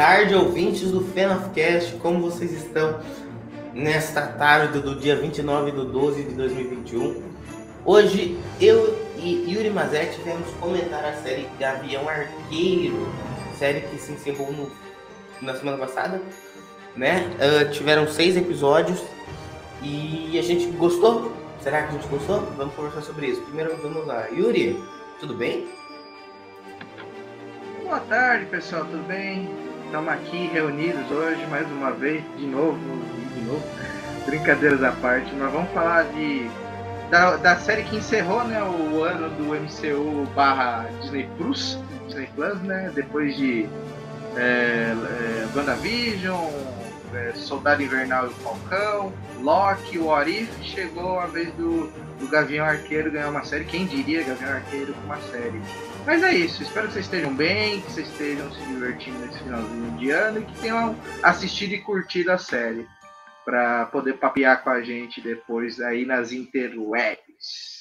tarde, ouvintes do FenofCast. Como vocês estão nesta tarde do dia 29 de 12 de 2021? Hoje eu e Yuri Mazetti vamos comentar a série Gavião Arqueiro, série que se encerrou no, na semana passada, né? Uh, tiveram seis episódios e a gente gostou. Será que a gente gostou? Vamos conversar sobre isso. Primeiro vamos lá. Yuri, tudo bem? Boa tarde, pessoal, tudo bem? Estamos aqui reunidos hoje mais uma vez, de novo, de novo. Brincadeiras à parte, nós vamos falar de da, da série que encerrou né, o ano do MCU barra Disney Plus, Disney Plus, né? Depois de é, é, WandaVision, é, Soldado Invernal e o Falcão, Loki, o If, chegou a vez do, do Gavião Arqueiro ganhar uma série. Quem diria Gavião Arqueiro com uma série? Mas é isso, espero que vocês estejam bem, que vocês estejam se divertindo nesse finalzinho de ano e que tenham assistido e curtido a série para poder papear com a gente depois aí nas interwebs.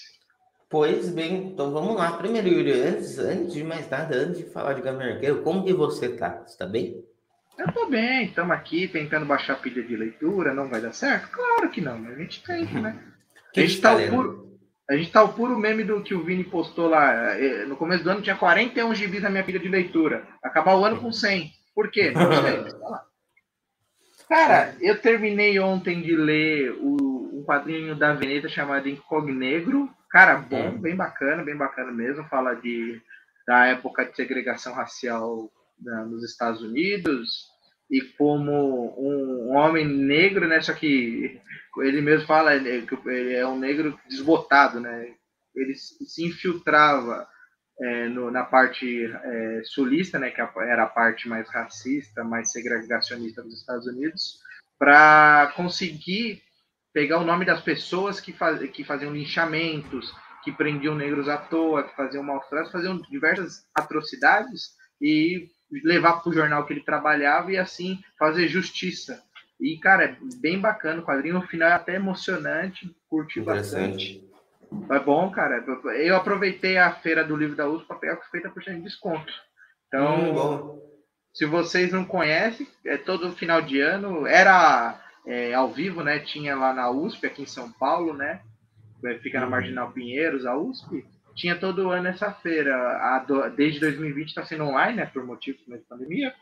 Pois bem, então vamos lá. Primeiro, Yuri, antes, antes de mais nada, antes de falar de Gavião Arqueiro, como que você tá? Você tá bem? Eu tô bem, estamos aqui tentando baixar a pilha de leitura, não vai dar certo? Claro que não, mas a gente tenta, né? a gente tá, tá a gente tá o puro meme do que o Vini postou lá. É, no começo do ano tinha 41 gibis na minha pilha de leitura. Acabar o ano com 100. Por quê? Não sei. Cara, eu terminei ontem de ler o, um quadrinho da Veneta chamado Incognegro. Cara, bom, bem bacana, bem bacana mesmo. Fala de, da época de segregação racial da, nos Estados Unidos e como um, um homem negro, né? Só que ele mesmo fala que ele é um negro desbotado, né? Ele se infiltrava é, no, na parte é, sulista, né, que era a parte mais racista, mais segregacionista dos Estados Unidos, para conseguir pegar o nome das pessoas que, faz, que faziam linchamentos, que prendiam negros à toa, que faziam maus tratos, faziam diversas atrocidades e levar para o jornal que ele trabalhava e assim fazer justiça e, cara, é bem bacana o quadrinho. No final é até emocionante, curti bastante. É bom, cara. Eu aproveitei a feira do livro da USP para pegar com 50% de desconto. Então, hum, se vocês não conhecem, é todo final de ano. Era é, ao vivo, né? Tinha lá na USP, aqui em São Paulo, né? É, fica na uhum. Marginal Pinheiros, a USP. Tinha todo ano essa feira. A do, desde 2020 está sendo online, né? Por motivo da pandemia.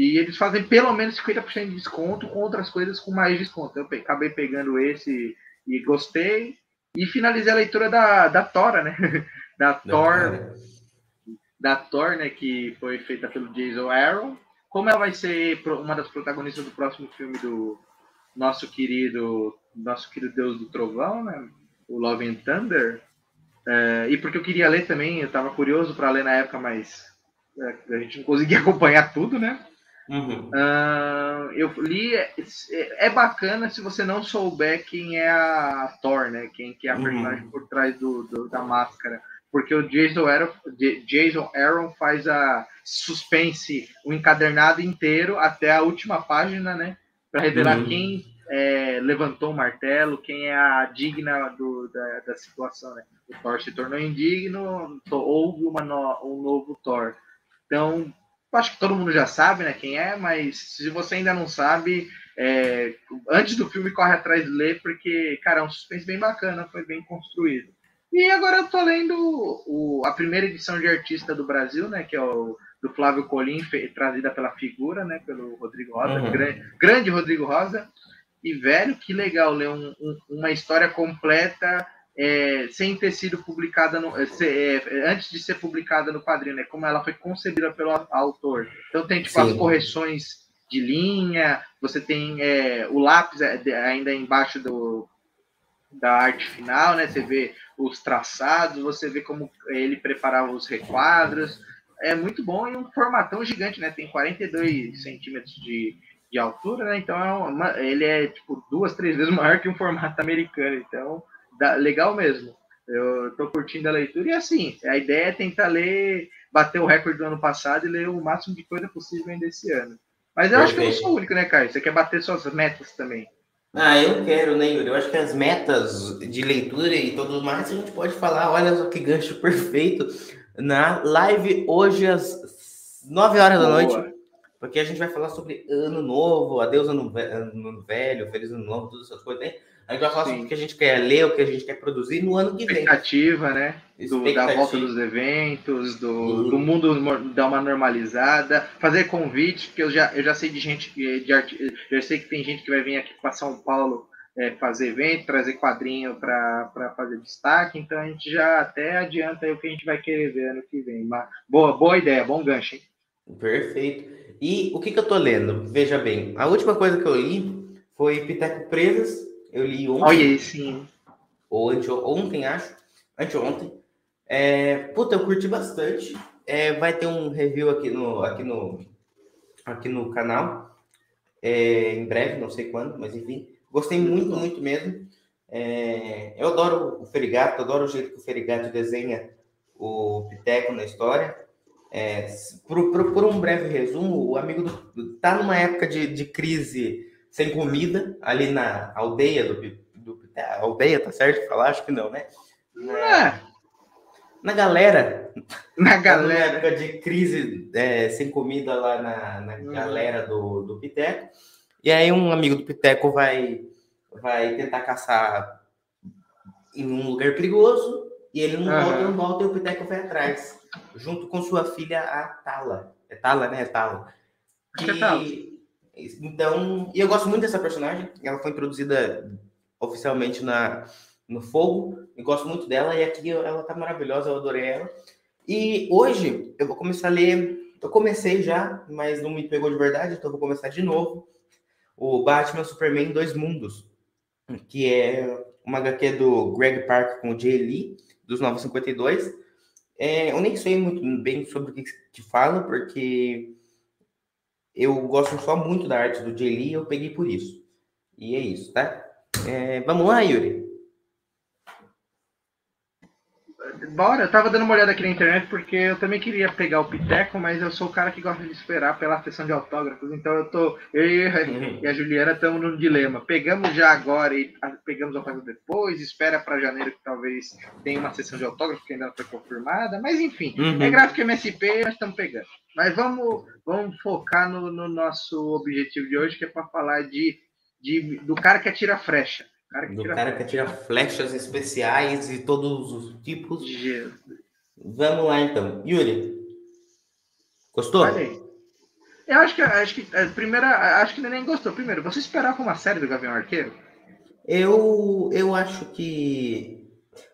E eles fazem pelo menos 50% de desconto com outras coisas com mais desconto. Eu acabei pegando esse e gostei. E finalizei a leitura da, da Tora, né? Da Thor. Da Thor, né? Que foi feita pelo Jason Aaron. Como ela vai ser uma das protagonistas do próximo filme do nosso querido, nosso querido Deus do Trovão, né? O Love and Thunder. É, e porque eu queria ler também, eu estava curioso para ler na época, mas é, a gente não conseguia acompanhar tudo, né? Uhum. Uh, eu li, é, é, bacana se você não souber quem é a Thor, né? Quem que é a uhum. personagem por trás do, do, da máscara. Porque o Jason Aaron, Jason Aaron faz a suspense, o encadernado inteiro até a última página, né? Para revelar uhum. quem é, levantou o martelo, quem é a digna do, da, da situação, né? O Thor se tornou indigno, houve uma no, um novo Thor. Então, acho que todo mundo já sabe, né, quem é, mas se você ainda não sabe, é, antes do filme corre atrás de ler, porque, cara, é um suspense bem bacana, foi bem construído. E agora eu tô lendo o, a primeira edição de artista do Brasil, né, que é o do Flávio Colim, trazida pela figura, né, pelo Rodrigo Rosa, uhum. grande, grande Rodrigo Rosa. E, velho, que legal ler um, um, uma história completa é, sem ter sido publicada no, é, é, antes de ser publicada no quadrinho, né? Como ela foi concebida pelo autor. Então tem tipo Sim. as correções de linha, você tem é, o lápis é, ainda embaixo do, da arte final, né? Você vê os traçados, você vê como ele preparava os requadros. É muito bom e um formatão gigante, né? Tem 42 centímetros de, de altura, né? Então é uma, ele é tipo duas, três vezes maior que um formato americano. Então legal mesmo. Eu tô curtindo a leitura e assim, a ideia é tentar ler, bater o recorde do ano passado e ler o máximo de coisa possível ainda esse ano. Mas eu Perfeito. acho que eu não sou o único, né, Caio? Você quer bater suas metas também. Ah, eu quero, né, Yuri? Eu acho que as metas de leitura e tudo mais, a gente pode falar, olha só que gancho perfeito, na live hoje às 9 horas Boa. da noite. porque a gente vai falar sobre ano novo, adeus ano, ano velho, feliz ano novo, todas essas coisas, né? A gente vai falar Sim. sobre o que a gente quer ler, o que a gente quer produzir no ano que vem. Expectativa, né? Do, da volta dos eventos, do, uhum. do mundo dar uma normalizada, fazer convite, porque eu já, eu já sei de gente, de, de, eu sei que tem gente que vai vir aqui para São Paulo é, fazer evento, trazer quadrinho para fazer destaque, então a gente já até adianta o que a gente vai querer ver ano que vem. Mas, boa, boa ideia, bom gancho, hein? Perfeito. E o que, que eu tô lendo? Veja bem, a última coisa que eu li foi Piteco Presas. Eu li ontem. Olha sim. Ou ante, ontem, acho. Anteontem. É, puta, eu curti bastante. É, vai ter um review aqui no, aqui no, aqui no canal. É, em breve, não sei quando, mas enfim. Gostei muito, muito mesmo. É, eu adoro o Ferigato, adoro o jeito que o Ferigato desenha o Piteco na história. É, por, por, por, um breve resumo, o amigo do, tá numa época de, de crise sem comida ali na aldeia do, do aldeia, tá certo falar? Acho que não, né? Na, é. na galera. Na galera. Época de crise é, sem comida lá na, na uhum. galera do, do Piteco. E aí um amigo do Piteco vai, vai tentar caçar em um lugar perigoso e ele não uhum. volta, não volta e o Piteco vai atrás, junto com sua filha, a Tala. É Tala, né? É Tala. E, então, e eu gosto muito dessa personagem. Ela foi introduzida oficialmente na, no Fogo. Eu gosto muito dela e aqui ela tá maravilhosa, eu adorei ela. E hoje eu vou começar a ler. Eu comecei já, mas não me pegou de verdade, então eu vou começar de novo o Batman Superman Dois Mundos, que é uma HQ do Greg Park com o Jay Lee, dos 952. É, eu nem sei muito bem sobre o que, que fala, porque eu gosto só muito da arte do Jay Lee, eu peguei por isso. E é isso, tá? É, vamos lá, Yuri? Bora, eu tava dando uma olhada aqui na internet porque eu também queria pegar o Piteco, mas eu sou o cara que gosta de esperar pela sessão de autógrafos, então eu tô. Eu e a Juliana estamos num dilema. Pegamos já agora e pegamos o autógrafo depois, espera para janeiro que talvez tenha uma sessão de autógrafo que ainda não foi confirmada, mas enfim, uhum. é gráfico MSP, nós estamos pegando. Mas vamos, vamos focar no, no nosso objetivo de hoje, que é para falar de, de, do cara que atira flecha. Cara do tira cara que atira flechas especiais e todos os tipos. Jesus. Vamos lá então. Yuri. Gostou? Eu acho que acho que a primeira, acho que nem gostou. Primeiro, você esperava uma série do Gavião Arqueiro? Eu eu acho que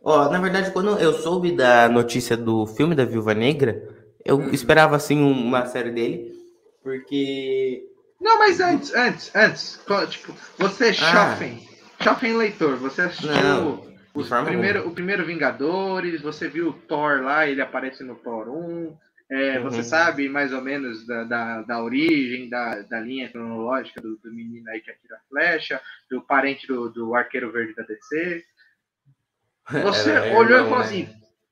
ó, na verdade quando eu soube da notícia do filme da Viúva Negra, eu hum. esperava assim uma série dele, porque Não, mas antes, antes, antes, tipo, você é ah. shopping Jovem leitor, você assistiu não, os primeiro, o primeiro Vingadores, você viu o Thor lá, ele aparece no Thor 1, é, uhum. você sabe mais ou menos da, da, da origem, da, da linha cronológica do, do menino aí que atira flecha, do parente do, do arqueiro verde da DC. Você é, é, olhou e falou né? assim: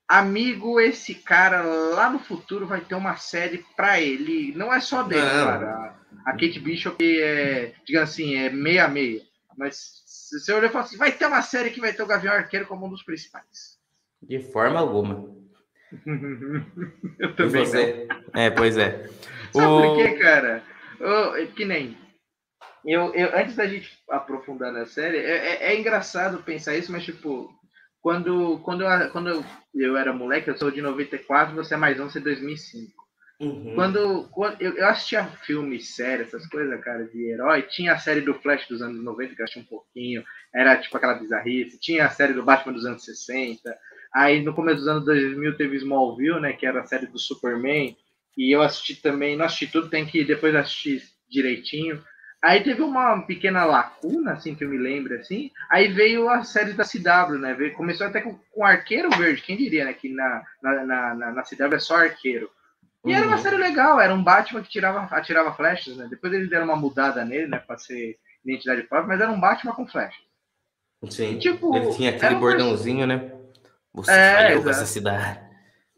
amigo, esse cara lá no futuro vai ter uma série pra ele. Não é só dele, não. cara. A Kate Bishop é, digamos assim, é meia-meia. Mas você olhou e falou assim: vai ter uma série que vai ter o Gavião Arqueiro como um dos principais. De forma alguma. eu também. Você... É, pois é. Sabe o... por quê, cara? Eu, que nem. Eu, eu, antes da gente aprofundar na série, é, é, é engraçado pensar isso, mas tipo, quando, quando, eu, quando eu, eu era moleque, eu sou de 94, você é mais um, você é 2005. Uhum. Quando, quando eu, eu, assistia filmes, séries, essas coisas, cara, de herói, tinha a série do Flash dos anos 90, que eu achei um pouquinho, era tipo aquela bizarrice, tinha a série do Batman dos anos 60, aí no começo dos anos 2000 teve Smallville, né, que era a série do Superman, e eu assisti também, não assisti tudo, tem que depois assistir direitinho. Aí teve uma pequena lacuna, assim, que eu me lembro, assim. Aí veio a série da CW, né? Veio, começou até com, com Arqueiro Verde, quem diria, né? Que na, na, na, na CW é só Arqueiro. E era uma uhum. série legal, era um Batman que tirava, atirava flechas, né? Depois eles deram uma mudada nele, né? Pra ser identidade própria, mas era um Batman com flechas. Sim. E, tipo, ele tinha aquele bordãozinho, né? Você é, falhou exato. com essa cidade.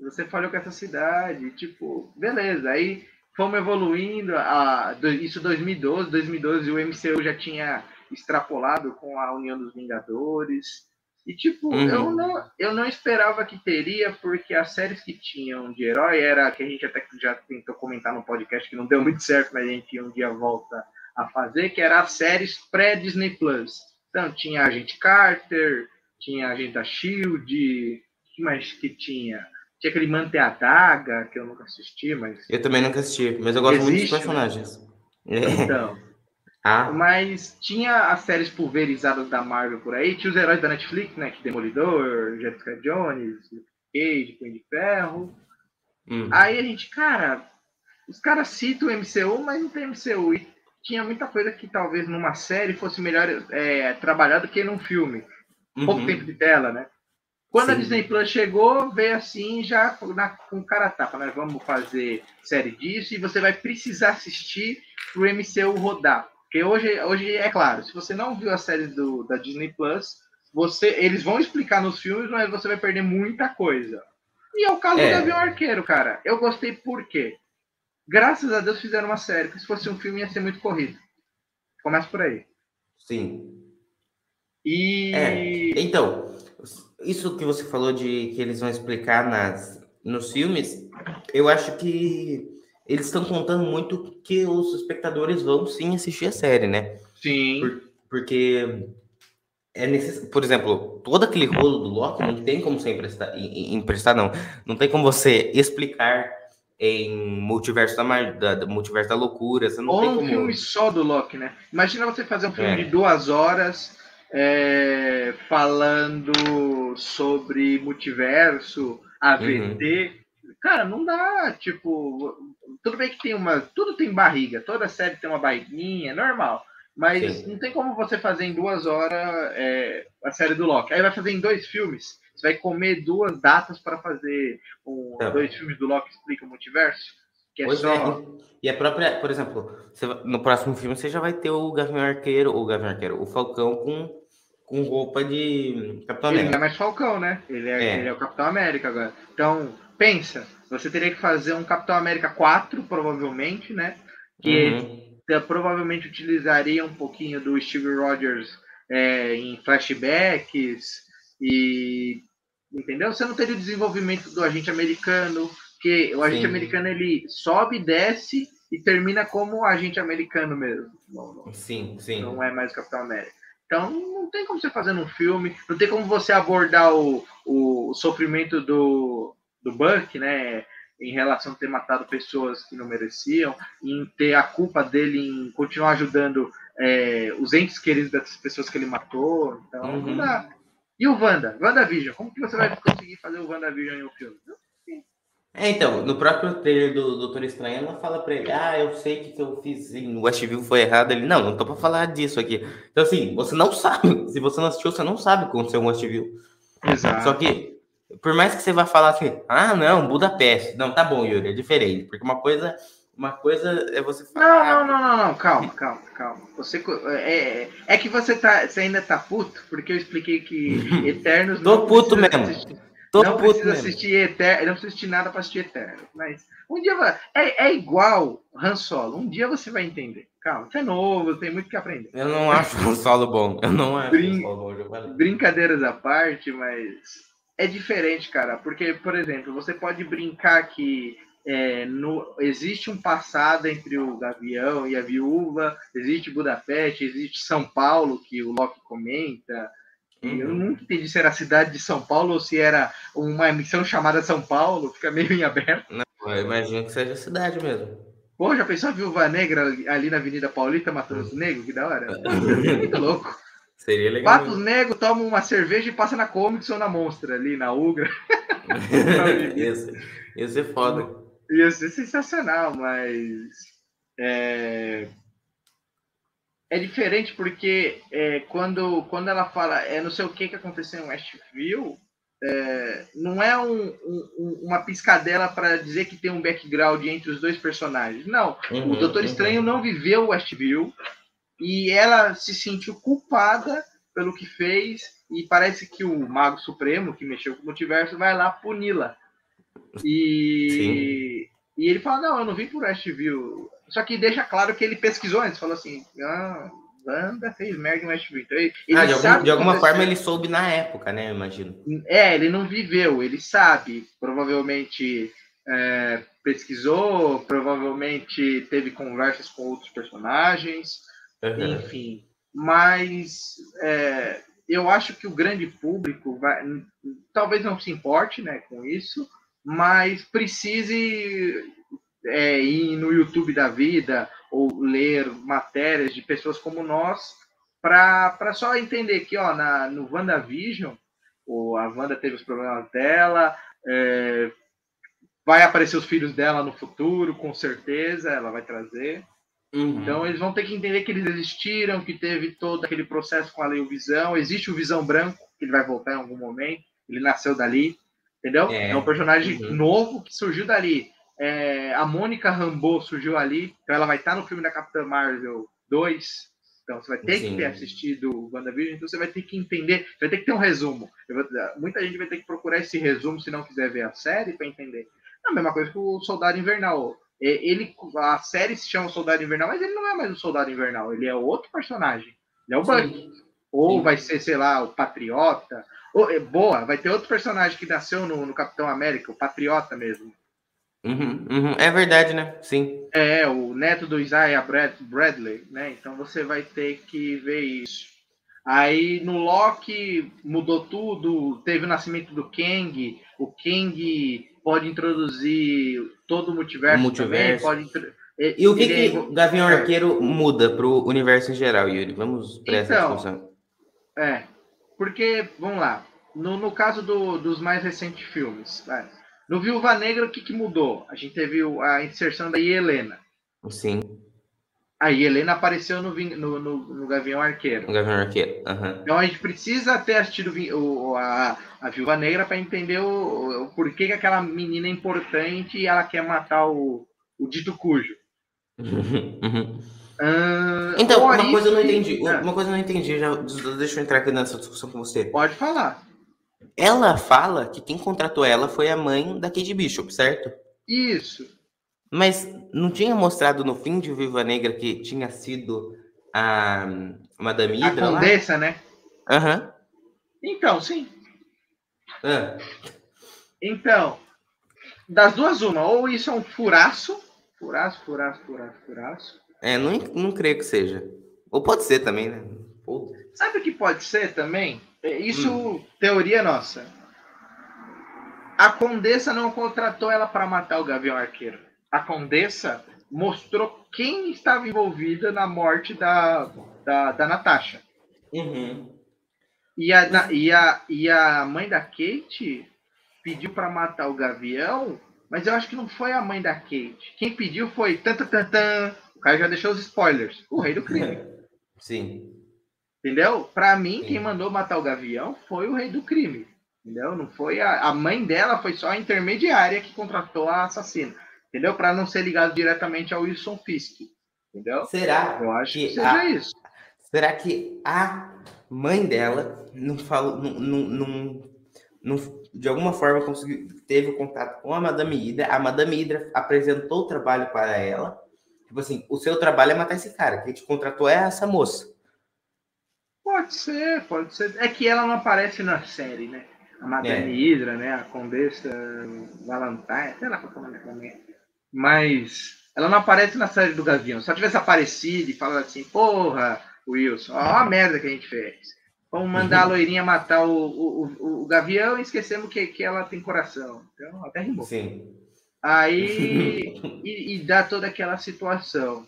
Você falhou com essa cidade. Tipo, beleza. Aí fomos evoluindo. A, isso 2012, 2012 o MCU já tinha extrapolado com a União dos Vingadores. E, tipo, uhum. eu, não, eu não esperava que teria, porque as séries que tinham de herói era que a gente até já tentou comentar no podcast, que não deu muito certo, mas a gente um dia volta a fazer, que era as séries pré-Disney Plus. Então, tinha a Agente Carter, tinha a Agente da Shield, que mais que tinha? Tinha aquele Mante a Daga, que eu nunca assisti, mas. Eu também nunca assisti, mas eu gosto Existe, muito dos né? personagens. Né? Então. Ah. Mas tinha as séries pulverizadas da Marvel por aí, tinha os heróis da Netflix, né? Que Demolidor, Jessica Jones, Cage, Punho de Ferro. Hum. Aí a gente, cara, os caras citam o MCU, mas não tem MCU. E tinha muita coisa que talvez numa série fosse melhor é, trabalhado que num filme. Pouco uhum. tempo de tela, né? Quando Sim. a Disney Plus chegou, veio assim já na, com cara tapa. Nós vamos fazer série disso e você vai precisar assistir o MCU rodar. Porque hoje, hoje é claro, se você não viu a série do, da Disney Plus, você, eles vão explicar nos filmes, mas você vai perder muita coisa. E é o caso é. do Gavião Arqueiro, cara. Eu gostei por quê? Graças a Deus fizeram uma série, porque se fosse um filme ia ser muito corrido. Começa por aí. Sim. E. É. Então, isso que você falou de que eles vão explicar nas, nos filmes, eu acho que eles estão contando muito que os espectadores vão sim assistir a série, né? Sim. Por, porque é necessário, por exemplo, todo aquele rolo do Loki não tem como você emprestar, emprestar não, não tem como você explicar em multiverso da, da, da multiverso da loucura, você não Ou tem um como... filme só do Loki, né? Imagina você fazer um filme é. de duas horas é, falando sobre multiverso, AVT. Uhum. Cara, não dá, tipo, tudo bem que tem uma. Tudo tem barriga, toda série tem uma barriguinha, normal. Mas Sim. não tem como você fazer em duas horas é, a série do Loki. Aí vai fazer em dois filmes. Você vai comer duas datas para fazer um, tá. dois filmes do Loki explica o multiverso. Que é pois só... é. E a própria, por exemplo, você, no próximo filme você já vai ter o Gavião Arqueiro, o Gavião Arqueiro, o Falcão com, com roupa de Capitão América. Ele não é mais Falcão, né? Ele é, é. Ele é o Capitão América agora. Então, pensa, você teria que fazer um Capitão América 4, provavelmente, né? Que uhum. provavelmente utilizaria um pouquinho do Steve Rogers é, em flashbacks e entendeu? Você não teria o desenvolvimento do agente americano, que o agente Sim. americano ele sobe, desce e termina como agente americano mesmo. Não, não, sim, sim. Não é mais o Capitão América. Então não tem como você fazer um filme, não tem como você abordar o, o sofrimento do, do Buck, né? Em relação a ter matado pessoas que não mereciam, em ter a culpa dele em continuar ajudando é, os entes queridos dessas pessoas que ele matou. Então, uhum. não dá. E o Wanda? WandaVision. Como que você vai conseguir fazer o WandaVision em um filme? É, então, no próprio trailer do Doutor Estranho, ela fala pra ele, ah, eu sei que o que eu fiz em Westview foi errado. Ele, não, não tô pra falar disso aqui. Então, assim, você não sabe. Se você não assistiu, você não sabe como ser um Westview. Exato. Só que por mais que você vá falar assim, ah, não, Budapeste. Não, tá bom, Yuri, é diferente. Porque uma coisa, uma coisa é você falar. Não, não, não, não, não. calma, calma, calma. Você, é, é, é que você, tá, você ainda tá puto, porque eu expliquei que Eternos. Tô puto mesmo. Assistir, Tô não puto precisa mesmo. assistir Eternos, não precisa assistir nada pra assistir Eternos. Mas um dia vai. É, é igual Han Solo. Um dia você vai entender. Calma, você é novo, tem muito que aprender. Eu não acho Han Solo bom. Eu não acho Brin... Solo bom. Brincadeiras à parte, mas é diferente, cara, porque, por exemplo, você pode brincar que é, no, existe um passado entre o Gavião e a Viúva, existe Budapeste, existe São Paulo, que o Loki comenta. Uhum. Eu nunca entendi se era a cidade de São Paulo ou se era uma missão chamada São Paulo, fica meio em aberto. Não, eu imagino que seja a cidade mesmo. Pô, já pensou a Viúva Negra ali na Avenida Paulista matando os negros? Que da hora. muito louco. Seria legal. Quatro tomam uma cerveja e passa na Comics ou na Monstra, ali na Ugra. isso, isso é foda. Ia ser sensacional, mas. É, é diferente porque é, quando, quando ela fala é não sei o que que aconteceu em Westview, é, não é um, um, uma piscadela para dizer que tem um background entre os dois personagens. Não, uhum, o Doutor uhum. Estranho não viveu Westview, e ela se sentiu culpada pelo que fez e parece que o Mago Supremo, que mexeu com o multiverso, vai lá puni-la. E, e ele fala, não, eu não vim por Westview. Só que deixa claro que ele pesquisou antes, falou assim, ah, Wanda fez merda em Westview. Então, ele, ah, de, algum, de alguma forma ele soube na época, né? Eu imagino. É, ele não viveu, ele sabe. Provavelmente é, pesquisou, provavelmente teve conversas com outros personagens, uhum. enfim. Mas é, eu acho que o grande público vai, talvez não se importe né, com isso, mas precise é, ir no YouTube da vida ou ler matérias de pessoas como nós para só entender que ó, na, no WandaVision, ou a Wanda teve os problemas dela, é, vai aparecer os filhos dela no futuro, com certeza, ela vai trazer. Uhum. Então eles vão ter que entender que eles existiram, que teve todo aquele processo com a Lei Visão, existe o Visão Branco, que ele vai voltar em algum momento, ele nasceu dali, entendeu? É, é um personagem uhum. novo que surgiu dali. É, a Mônica Rambeau surgiu ali, então ela vai estar no filme da Capitã Marvel 2. Então você vai ter Sim. que ter assistido o WandaVision, então você vai ter que entender, vai ter que ter um resumo. Vou, muita gente vai ter que procurar esse resumo se não quiser ver a série para entender. É a mesma coisa que o Soldado Invernal. É, ele, a série se chama Soldado Invernal, mas ele não é mais o Soldado Invernal, ele é outro personagem. Ele é o Bucky. Ou Sim. vai ser, sei lá, o Patriota. Ou, é, boa, vai ter outro personagem que nasceu no, no Capitão América, o Patriota mesmo. Uhum, uhum. É verdade, né? Sim. É, o neto do Isaiah Brad, Bradley, né? Então você vai ter que ver isso. Aí no Loki mudou tudo, teve o nascimento do Kang, o Kang pode introduzir todo o multiverso, o multiverso. Também, pode E o que, que o Gavião Arqueiro muda para o universo em geral, Yuri? Vamos para essa então, discussão. É, porque, vamos lá, no, no caso do, dos mais recentes filmes, vai. no Viúva Negra, o que, que mudou? A gente teve a inserção da Helena. Sim. A Helena apareceu no, no, no, no Gavião Arqueiro. No Gavião Arqueiro, uhum. Então a gente precisa ter assistido o, a, a Viúva Negra para entender o, o porquê que aquela menina é importante e ela quer matar o, o dito cujo. Uhum. Uh, então, uma coisa eu não entendi. É. Uma coisa eu não entendi. Já, deixa eu entrar aqui nessa discussão com você. Pode falar. Ela fala que quem contratou ela foi a mãe da Kate Bishop, certo? Isso. Mas não tinha mostrado no fim de Viva Negra que tinha sido a Madame Hydra? A Condessa, lá? né? Aham. Uhum. Então, sim. Ah. Então, das duas, uma. Ou isso é um furaço. Furaço, furaço, furaço, furaço. É, não, não creio que seja. Ou pode ser também, né? Sabe o que pode ser também? É, isso, hum. teoria nossa. A Condessa não contratou ela para matar o Gavião Arqueiro a Condessa mostrou quem estava envolvida na morte da, da, da Natasha. Uhum. E, a, e, a, e a mãe da Kate pediu para matar o Gavião, mas eu acho que não foi a mãe da Kate. Quem pediu foi tan, tan, tan, tan. O cara já deixou os spoilers. O rei do crime. Sim. Entendeu? Para mim, Sim. quem mandou matar o Gavião foi o rei do crime. Entendeu? Não foi a, a mãe dela, foi só a intermediária que contratou a assassina entendeu? Para não ser ligado diretamente ao Wilson Fisk, entendeu? Será? Eu acho que, que seja a... isso. Será que a mãe dela não falou, não, não, não, de alguma forma conseguiu, teve contato com a Madame Hydra, a Madame Hydra apresentou o trabalho para ela, tipo assim, o seu trabalho é matar esse cara, quem te contratou é essa moça. Pode ser, pode ser. É que ela não aparece na série, né? A Madame é. Hydra, né? A Condessa Valentine, sei lá qual é o nome mas ela não aparece na série do Gavião. Se ela tivesse aparecido e falado assim, porra, Wilson, ó a merda que a gente fez. Vamos mandar a uhum. loirinha matar o, o, o, o Gavião e esquecemos que, que ela tem coração. Então, até rimou. Sim. Aí, e, e dá toda aquela situação.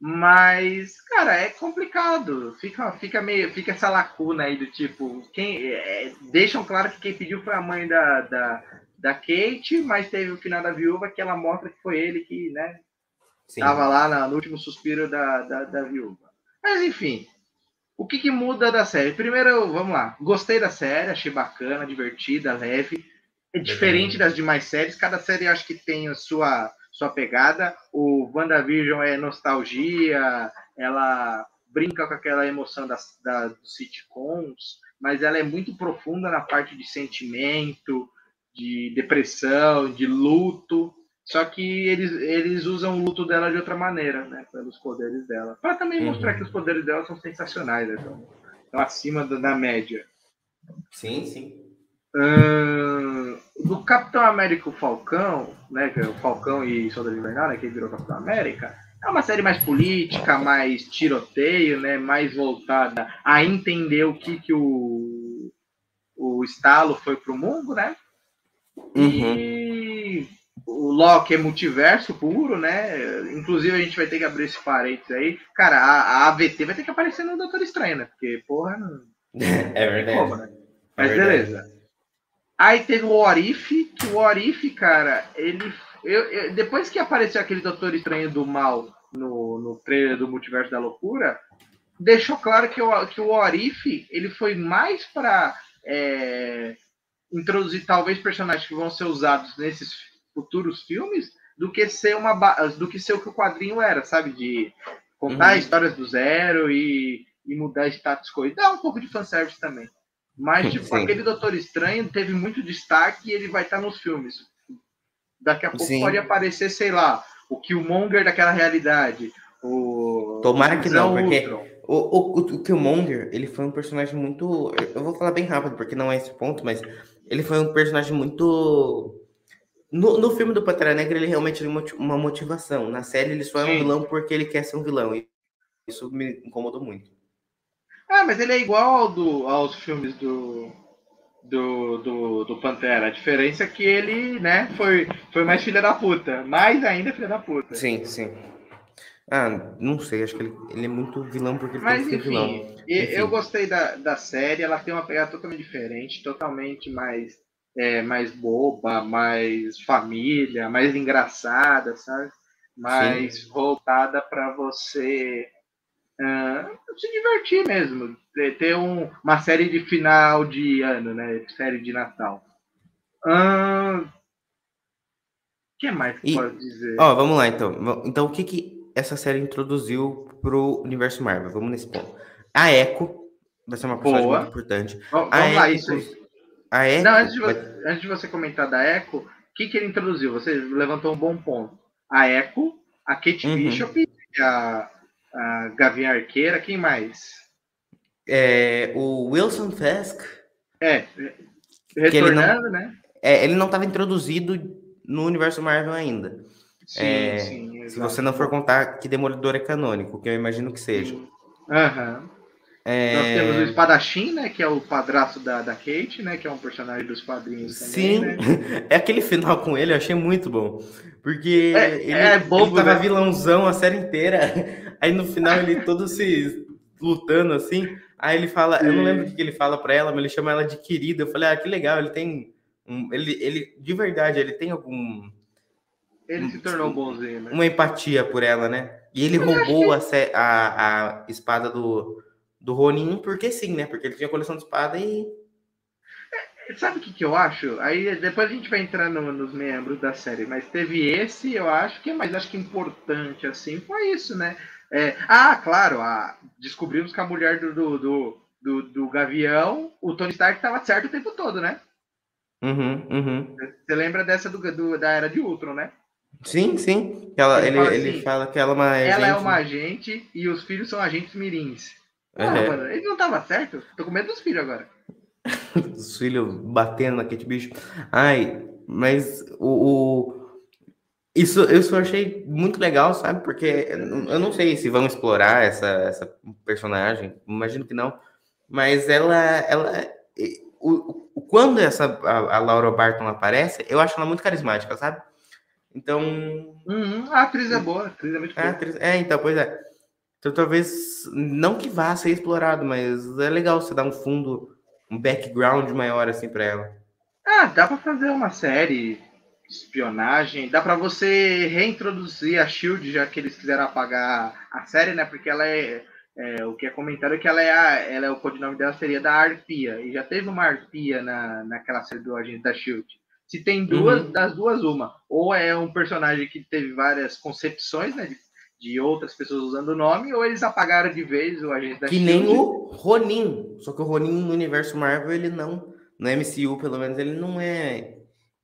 Mas, cara, é complicado. Fica, fica meio, fica essa lacuna aí do tipo, quem é, deixam claro que quem pediu foi a mãe da, da, da Kate, mas teve o final da viúva que ela mostra que foi ele que, né, estava lá na, no último suspiro da, da, da, viúva. Mas enfim, o que, que muda da série? Primeiro, vamos lá, gostei da série, achei bacana, divertida, leve. É diferente das demais séries, cada série acho que tem a sua, sua pegada. O WandaVision é nostalgia, ela brinca com aquela emoção das, das sitcoms, mas ela é muito profunda na parte de sentimento, de depressão, de luto. Só que eles, eles usam o luto dela de outra maneira, né? Pelos poderes dela. Para também uhum. mostrar que os poderes dela são sensacionais, né? Então, estão acima da, da média. Sim, sim. Uh, do Capitão América o Falcão, né? Que é o Falcão e Soldado Invernal, né? Que virou Capitão América. É uma série mais política, mais tiroteio, né? Mais voltada a entender o que, que o, o estalo foi pro mundo, né? Uhum. E o Loki é multiverso puro, né? Inclusive a gente vai ter que abrir esse parênteses aí. Cara, a, a AVT vai ter que aparecer no Doutor Estranho, né? Porque, porra, não. É verdade. Como, né? Mas é verdade. beleza. Aí teve o Orif, que o Orif, cara, ele. Eu, eu, depois que apareceu aquele Doutor Estranho do Mal no, no trailer do Multiverso da Loucura, deixou claro que o, que o Orif ele foi mais para é, introduzir talvez personagens que vão ser usados nesses futuros filmes do que ser uma do que ser o que o quadrinho era, sabe? De contar uhum. histórias do zero e, e mudar status quo. E dá um pouco de fanservice também. Mas, tipo, Sim. aquele Doutor Estranho teve muito destaque e ele vai estar nos filmes. Daqui a pouco Sim. pode aparecer, sei lá, o Killmonger daquela realidade. O... Tomara que não, porque o, o, o Killmonger, ele foi um personagem muito. Eu vou falar bem rápido, porque não é esse ponto, mas ele foi um personagem muito no, no filme do Pantera Negra, ele realmente tem uma motivação. Na série, ele só é um Sim. vilão porque ele quer ser um vilão. E isso me incomodou muito. Ah, mas ele é igual ao do, aos filmes do, do, do, do, Pantera. A diferença é que ele, né, foi, foi mais filha da puta. Mais ainda filha da puta. Sim, sim. Ah, não sei, acho que ele, ele é muito vilão porque ele Mas, tem que ser vilão. Enfim. Eu gostei da, da série, ela tem uma pegada totalmente diferente, totalmente mais é, mais boba, mais família, mais engraçada, sabe? Mais Sim. voltada para você uh, se divertir mesmo, ter, ter um, uma série de final de ano, né? Série de Natal. O uh, que mais que e, pode dizer? Ó, vamos lá então. Então, o que, que essa série introduziu pro universo Marvel? Vamos nesse ponto. A Echo vai ser uma personagem muito importante. Vamos, vamos lá, isso aí. A Echo, Não, antes de, você, antes de você comentar da Echo, o que, que ele introduziu? Você levantou um bom ponto. A Echo, a Kate uhum. Bishop, a, a Gavinha Arqueira, quem mais? É, o Wilson Fisk. É, retornando, não, né? É, ele não estava introduzido no universo Marvel ainda. Sim, é, sim. Se você não for contar que Demolidor é canônico, que eu imagino que seja. Uhum. É... Nós temos o Espadachim, né? Que é o padrasto da, da Kate, né? Que é um personagem dos quadrinhos também, Sim, né? é aquele final com ele, eu achei muito bom. Porque é, ele, é bobo, ele tava né? vilãozão a série inteira. Aí no final ele todo se lutando assim. Aí ele fala, Sim. eu não lembro o que ele fala para ela, mas ele chama ela de querida. Eu falei, ah, que legal, ele tem. Um, ele, ele, de verdade, ele tem algum. Ele se tornou bonzinho, né? Uma empatia por ela, né? E ele roubou que... a, a, a espada do, do Ronin, porque sim, né? Porque ele tinha coleção de espada e. É, sabe o que, que eu acho? Aí depois a gente vai entrar no, nos membros da série, mas teve esse, eu acho que é mais acho que importante, assim, foi isso, né? É, ah, claro, a, descobrimos que a mulher do, do, do, do, do Gavião, o Tony Stark estava certo o tempo todo, né? Uhum, uhum. Você lembra dessa do, do, da era de Ultron, né? Sim, sim. Ela, ele, ele, fala, ele assim, fala que ela é uma agente. Ela é uma agente e os filhos são agentes mirins. Ah, uhum. mano, ele não tava certo. Tô com medo dos filhos agora. Os filhos batendo naquele bicho. Ai, mas o, o, Isso, isso eu achei muito legal, sabe? Porque eu não sei se vão explorar essa, essa personagem, imagino que não. Mas ela. ela o, o, quando essa, a, a Laura Barton aparece, eu acho ela muito carismática, sabe? Então. Uhum, a atriz é boa, a atriz é muito boa. Atriz, é, então, pois é. Então talvez não que vá ser explorado, mas é legal você dar um fundo, um background maior assim para ela. Ah, dá para fazer uma série espionagem, dá para você reintroduzir a Shield, já que eles quiseram apagar a série, né? Porque ela é, é o que é comentado é que ela é, a, ela é o codinome dela seria da Arpia e já teve uma Arpia na, naquela série do Agente da Shield. Se tem duas, uhum. das duas uma, ou é um personagem que teve várias concepções, né, de de outras pessoas usando o nome, ou eles apagaram de vez o agente da Que Shield. nem o Ronin. Só que o Ronin no universo Marvel, ele não. No MCU, pelo menos, ele não é.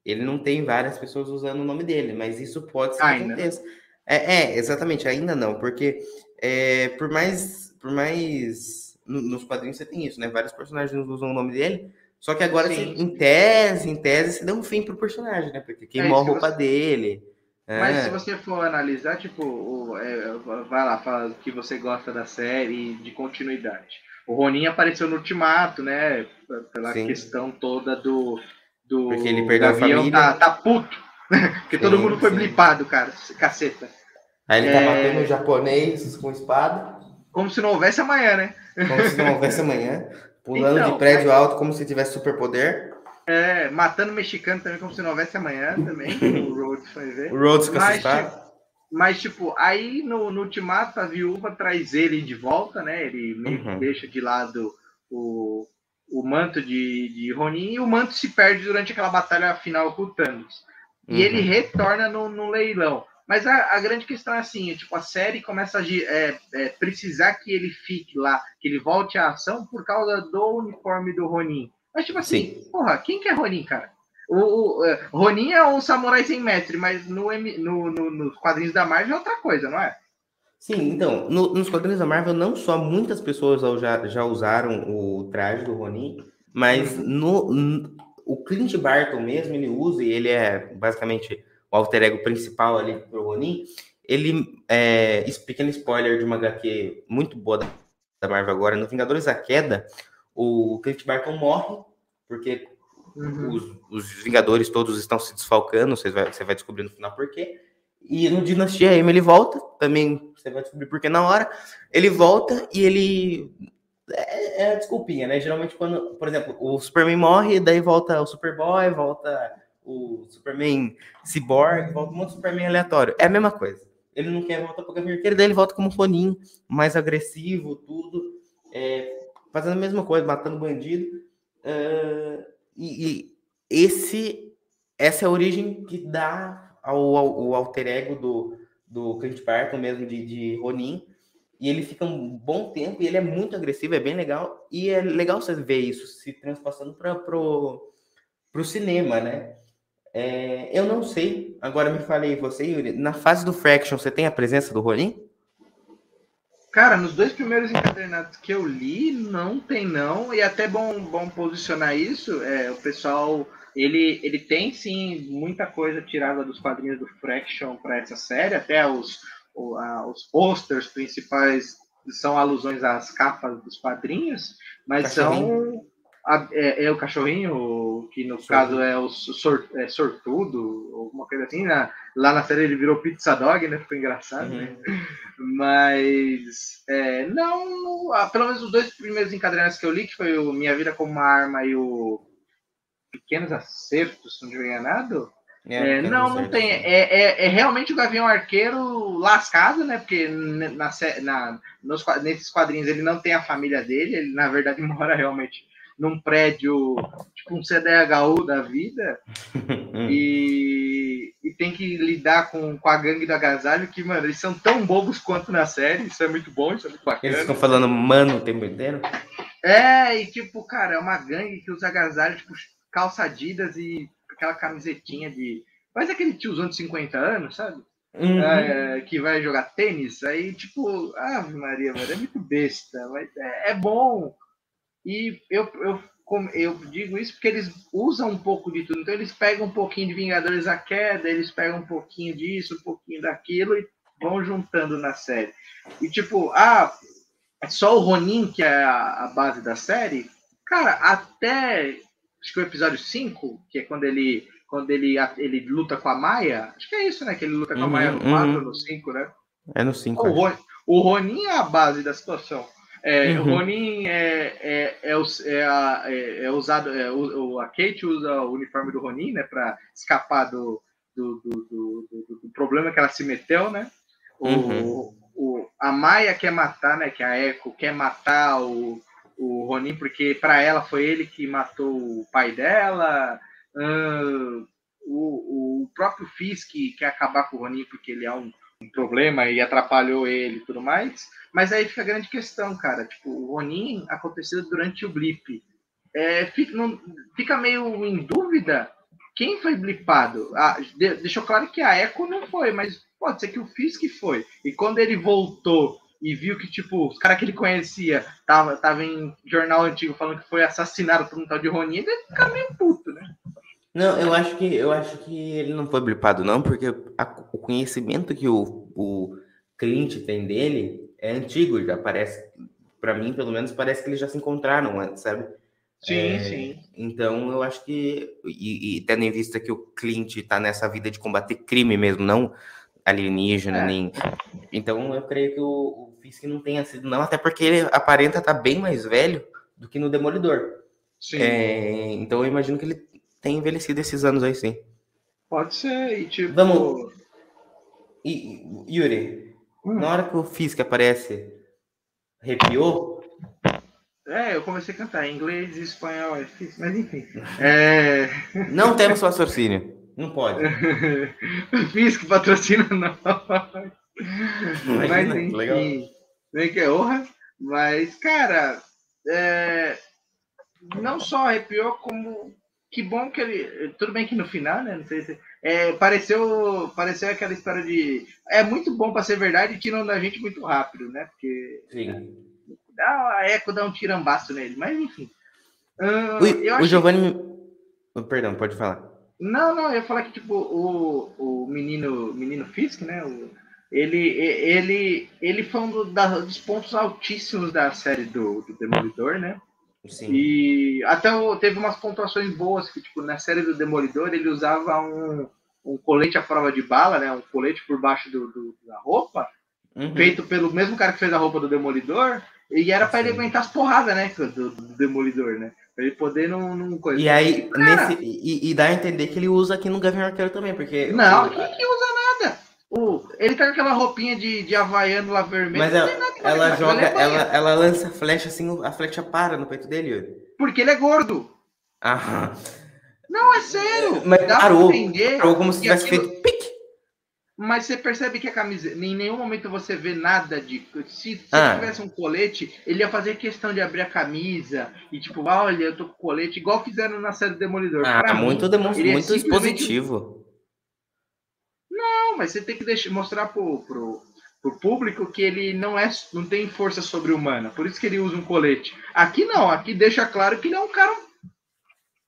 ele não tem várias pessoas usando o nome dele, mas isso pode ser que ainda aconteça. É, é, exatamente, ainda não, porque é, por mais, por mais no- nos quadrinhos você tem isso, né? Vários personagens usam o nome dele, só que agora, Sim. você- em tese, em tese, você dá um fim pro personagem, né? Porque É queimou isso a roupa você- dele. Mas é. se você for analisar, tipo, o- é, vai lá, fala que você gosta da série de continuidade. O Ronin apareceu no Ultimato, né? Pela Sim. questão toda do. do Porque ele perdeu a família. Tá, tá puto. Porque todo Sim, mundo foi sim. blipado, cara. Caceta. Aí ele tá É. matando o japonês com espada, Como se não houvesse amanhã, né? como se não houvesse amanhã, pulando Então, de prédio alto como se tivesse superpoder. É, matando mexicano também, como se não houvesse amanhã também. o Rhodes foi ver. O Rhodes essa Mas, tipo, mas, tipo, aí no, no Ultimato a viúva traz ele de volta, né? Ele meio que Uhum. deixa de lado o, o manto de, de Ronin e o manto se perde durante aquela batalha final com o Thanos. E Uhum. ele retorna no, no leilão. Mas a, a grande questão é assim, é, tipo, a série começa a é, é, precisar que ele fique lá, que ele volte à ação por causa do uniforme do Ronin. Mas, tipo assim, porra, quem que é Ronin, cara? O, o, é, Ronin é um samurai sem mestre, mas no, no, no- nos quadrinhos da Marvel é outra coisa, não é? Sim, então, no- nos quadrinhos da Marvel, não só muitas pessoas já, já usaram o traje do Ronin, mas no, n- o Clint Barton mesmo, ele usa, e ele é basicamente o alter ego principal ali pro Ronin, ele, é, esse pequeno spoiler de uma HQ muito boa da, da Marvel agora, no Vingadores da Queda, o Clint Barton morre, porque os, os Vingadores todos estão se desfalcando, você vai, você vai descobrir no final por quê. E no Dinastia M ele volta, também você vai descobrir por que na hora. Ele volta e ele. É, é a desculpinha, né? Geralmente, quando, por exemplo, o Superman morre, daí volta o Superboy, volta o Superman Cyborg, volta um monte de Superman aleatório. É a mesma coisa. Ele não quer voltar para o Gavião Arqueiro, daí ele volta como Ronin, mais agressivo, tudo. é, fazendo a mesma coisa, matando bandido. Ah, e, e esse, essa é a origem que dá ao, ao, ao alter ego do, do Clint Barton mesmo, de, de Ronin. E ele fica um bom tempo e ele é muito agressivo, é bem legal. E é legal você ver isso se transpassando para pro, pro cinema, né? É, eu não sei, agora me falei você, Yuri, na fase do Fraction, você tem a presença do Ronin? Cara, nos dois primeiros encadernados que eu li, não tem não, e até bom, bom posicionar isso, é, o pessoal, ele, ele tem sim muita coisa tirada dos quadrinhos do Fraction para essa série, até os, o- a- os posters principais são alusões às capas dos quadrinhos, mas são a- é, é o cachorrinho, que no caso é o sor, é sortudo, alguma coisa assim, na- lá na série ele virou Pizza Dog, né, ficou engraçado, né? Mas é, não, ah, pelo menos os dois primeiros encadernados que eu li, que foi o Minha Vida como uma Arma e o Pequenos Acertos, se não estiver enganado. É, não, não tem. É, é, é realmente o Gavião Arqueiro lascado, né? Porque na, na, nos, nesses quadrinhos ele não tem a família dele, ele na verdade mora realmente num prédio, tipo um CDHU da vida, e, e tem que lidar com, com a gangue do agasalho, que, mano, eles são tão bobos quanto na série, isso é muito bom, isso é muito bacana. Eles ficam falando mano o tempo inteiro? É, e tipo, cara, é uma gangue que usa agasalho, tipo, calça Adidas e aquela camisetinha de. Faz aquele tiozão de 50 anos, sabe? Uhum. É, que vai jogar tênis, aí, tipo, Ave Maria, mano, é muito besta, mas é, é bom. E eu, eu, eu digo isso porque eles usam um pouco de tudo. Então, eles pegam um pouquinho de Vingadores da Queda, eles pegam um pouquinho disso, um pouquinho daquilo e vão juntando na série. E, tipo, ah, é só o Ronin que é a, a base da série? Cara, até acho que o episódio 5, que é quando ele quando ele, ele luta com a Maia, acho que é isso, né? Que ele luta com a Uhum, Maia no uhum. 4 ou no 5, né? É no 5. O, Ron, o Ronin é a base da situação. É, Uhum. O Ronin é, é, é, é a- é- é usado. é, o, a Kate usa o uniforme do Ronin, né? Pra escapar do, do, do, do- do- problema que ela se meteu, né? O, Uhum. o, a Maia quer matar, né? Que a Echo quer matar o, o Ronin, porque para ela foi ele que matou o pai dela. O, o próprio Fisk quer acabar com o Ronin porque ele é um, um problema e atrapalhou ele e tudo mais. Mas aí fica a grande questão, cara. Tipo, o Ronin aconteceu durante o blip. É, fica, não- fica meio em dúvida quem foi blipado? Ah, deixou claro que a Echo não foi, mas pode ser que o Fisk foi. E quando ele voltou e viu que, tipo, os caras que ele conhecia tava, tava em jornal antigo falando que foi assassinado por um tal de Ronin, ele fica meio puto? Não, eu acho que eu acho que ele não foi blipado, não, porque a, o conhecimento que o, o Clint tem dele é antigo, já parece, para mim, pelo menos, parece que eles já se encontraram antes, sabe? Sim, é, sim. Então eu acho que, e, e, tendo em vista que o Clint tá nessa vida de combater crime mesmo, não alienígena, é. nem. Então eu creio que o, o Fisk não tenha sido, não, até porque ele aparenta estar tá bem mais velho do que no Demolidor. Sim. É, então eu imagino que ele tem envelhecido esses anos aí, sim. Pode ser, e tipo. Vamos. E, Yuri, hum. na hora que o Fisk aparece, arrepiou? É, eu comecei a cantar em inglês e espanhol, é difícil, mas enfim. É... Não temos patrocínio. Não pode. Fisk patrocina não. Imagina, mas enfim. Legal. Vem que é honra. Mas, cara, é... não só arrepiou, como que bom que ele. Tudo bem que no final, né? Não sei se. É, pareceu, pareceu aquela história de. É muito bom para ser verdade e tiram da gente muito rápido, né? Porque. Sim. Dá, a Eco dá um tirambaço nele, mas enfim. Uh, o, o Giovanni. Que... Perdão, pode falar. Não, não, eu ia falar que tipo, o, o menino, menino Fisk, né? O, ele, ele, ele foi um dos pontos altíssimos da série do, do Demolidor, né? Sim. E até teve umas pontuações boas que, tipo, na série do Demolidor ele usava um, um colete à prova de bala, né? Um colete por baixo do, do da roupa, uhum. feito pelo mesmo cara que fez a roupa do Demolidor, e era para ele aguentar as porradas, né? Do, do, Demolidor, né? Pra ele poder não. não coisa. E aí, nesse, e, e, dá a entender que ele usa aqui no Gavião Arqueiro também, porque. Não, que usa nada? O, ele tá com aquela roupinha de, de havaiano lá vermelho. Mas ela, ela joga, ela, ela lança a flecha assim, a flecha para no peito dele, Yuri. Porque ele é gordo. Ah. Não, é sério. Mas Dá parou. Parou como se tivesse aquilo... feito pique. Mas você percebe que a camiseta, em nenhum momento você vê nada de. Se, se ah. tivesse um colete, ele ia fazer questão de abrir a camisa e tipo, olha, eu tô com colete, igual fizeram na série Demolidor. Ah, pra muito, mim, muito é expositivo. Não, mas você tem que deixar, mostrar pro, pro, pro público que ele não é não tem força sobre-humana. Por isso que ele usa um colete. Aqui não, aqui deixa claro que ele é um cara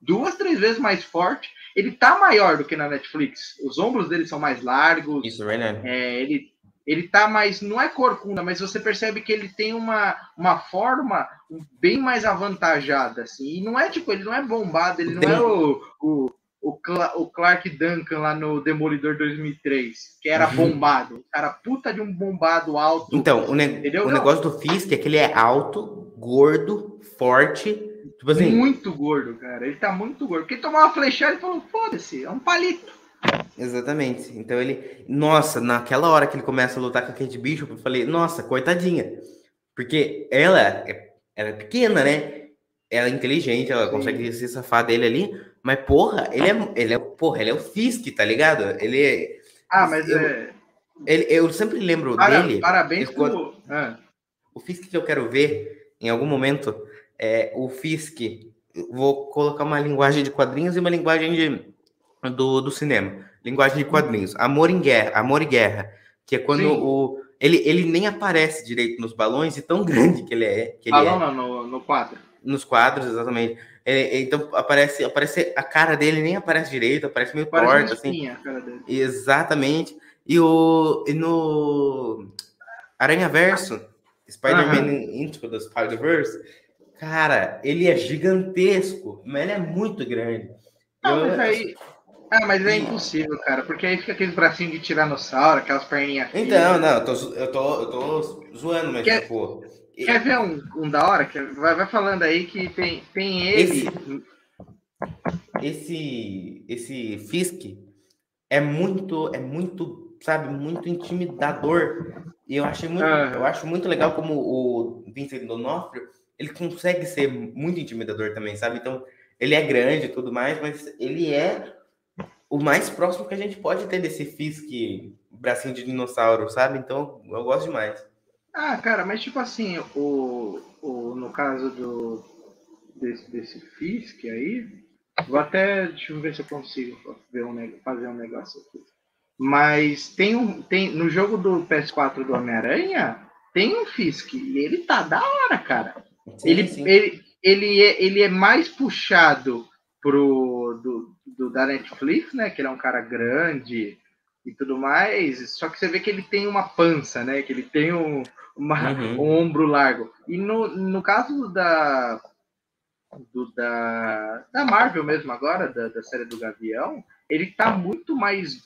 duas, três vezes mais forte. Ele tá maior do que na Netflix. Os ombros dele são mais largos. Isso, verdade. É, ele, ele tá mais. Não é corcunda, mas você percebe que ele tem uma, uma forma bem mais avantajada. Assim. E não é tipo, ele não é bombado, ele não é o, o, o, o Clark Duncan lá no Demolidor 2003, que era uhum. bombado. Cara, puta de um bombado alto. Então, o, ne o negócio do Fisk é que ele é alto, gordo, forte. Tipo assim, muito gordo, cara. Ele tá muito gordo. Porque tomou uma flechada e falou: foda-se, é um palito. Exatamente. Então ele. Nossa, naquela hora que ele começa a lutar com a Kate Bishop, eu falei: nossa, coitadinha. Porque ela é, ela é pequena, né? Ela é inteligente, ela Sim. consegue se safar dele ali. Mas, porra, ele é, ele é, porra, ele é o Fisk, tá ligado? Ele é. Ah, mas eu, é. Ele, eu sempre lembro Para, dele. Parabéns por. Ah. O Fisk que eu quero ver em algum momento é o Fisk. Vou colocar uma linguagem de quadrinhos e uma linguagem de, do, do cinema. Linguagem de quadrinhos. Amor em guerra, amor e guerra. Que é quando Sim. o. Ele, ele nem aparece direito nos balões, e tão grande que ele é. Que ele Balão é. no, no quadro. Nos quadros, exatamente. É, então aparece, aparece a cara dele nem aparece direito, aparece meio torta, assim. Exatamente. E o e no Aranha Verso, Spider-Man Into the Spider-Verse, cara, ele é gigantesco, mas ele é muito grande. Ah, Eu, mas aí, ah, mas é impossível, cara, porque aí fica aqueles bracinhos de tiranossauro, aquelas perninhas. Então, não, eu tô, eu tô, eu tô zoando, mas, Quer... pô. Quer ver um, um da hora? Vai, vai falando aí que tem, tem ele. Esse, esse, esse Fisk é muito, é muito, sabe, muito intimidador. E eu achei muito, ah. eu acho muito legal como o Vincent Donofrio, ele consegue ser muito intimidador também, sabe? Então, ele é grande e tudo mais, mas ele é o mais próximo que a gente pode ter desse Fisk bracinho de dinossauro, sabe? Então, eu gosto demais. Ah, cara, mas tipo assim, o, o, no caso do desse, desse Fisk aí, Vou até. Deixa eu ver se eu consigo um, fazer um negócio aqui. Mas tem um. Tem, no jogo do PS4 do Homem-Aranha, tem um Fisk. E ele tá da hora, cara. Sim, ele, sim. ele, ele, é, ele é mais puxado pro do, do, da Netflix, né? Que ele é um cara grande e tudo mais. Só que você vê que ele tem uma pança, né? Que ele tem um, uma, uhum. um ombro largo. E no, no caso da, do, da, da Marvel mesmo agora, da, da série do Gavião, ele tá muito mais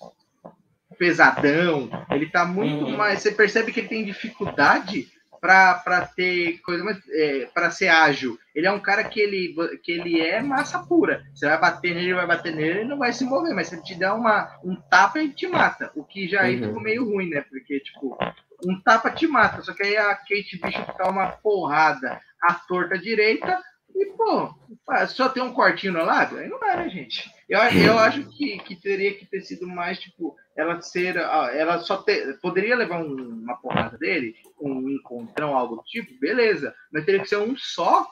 pesadão, ele tá muito uhum. mais. Você percebe que ele tem dificuldade para ter coisa mais. É, para ser ágil. Ele é um cara que ele, que ele é massa pura. Você vai bater nele, vai bater nele e não vai se mover, mas se ele te der uma, um tapa, ele te mata. O que já uhum. aí ficou meio ruim, né? Porque, tipo, um tapa te mata. Só que aí a Kate Bishop dá uma porrada à torta direita e, pô, só tem um cortinho no lado? Aí não dá, né, gente? Eu, eu acho que, que teria que ter sido mais, tipo, ela ser. Ela só ter, poderia levar um, uma porrada dele, um encontrão, algo do tipo, beleza. Mas teria que ser um só,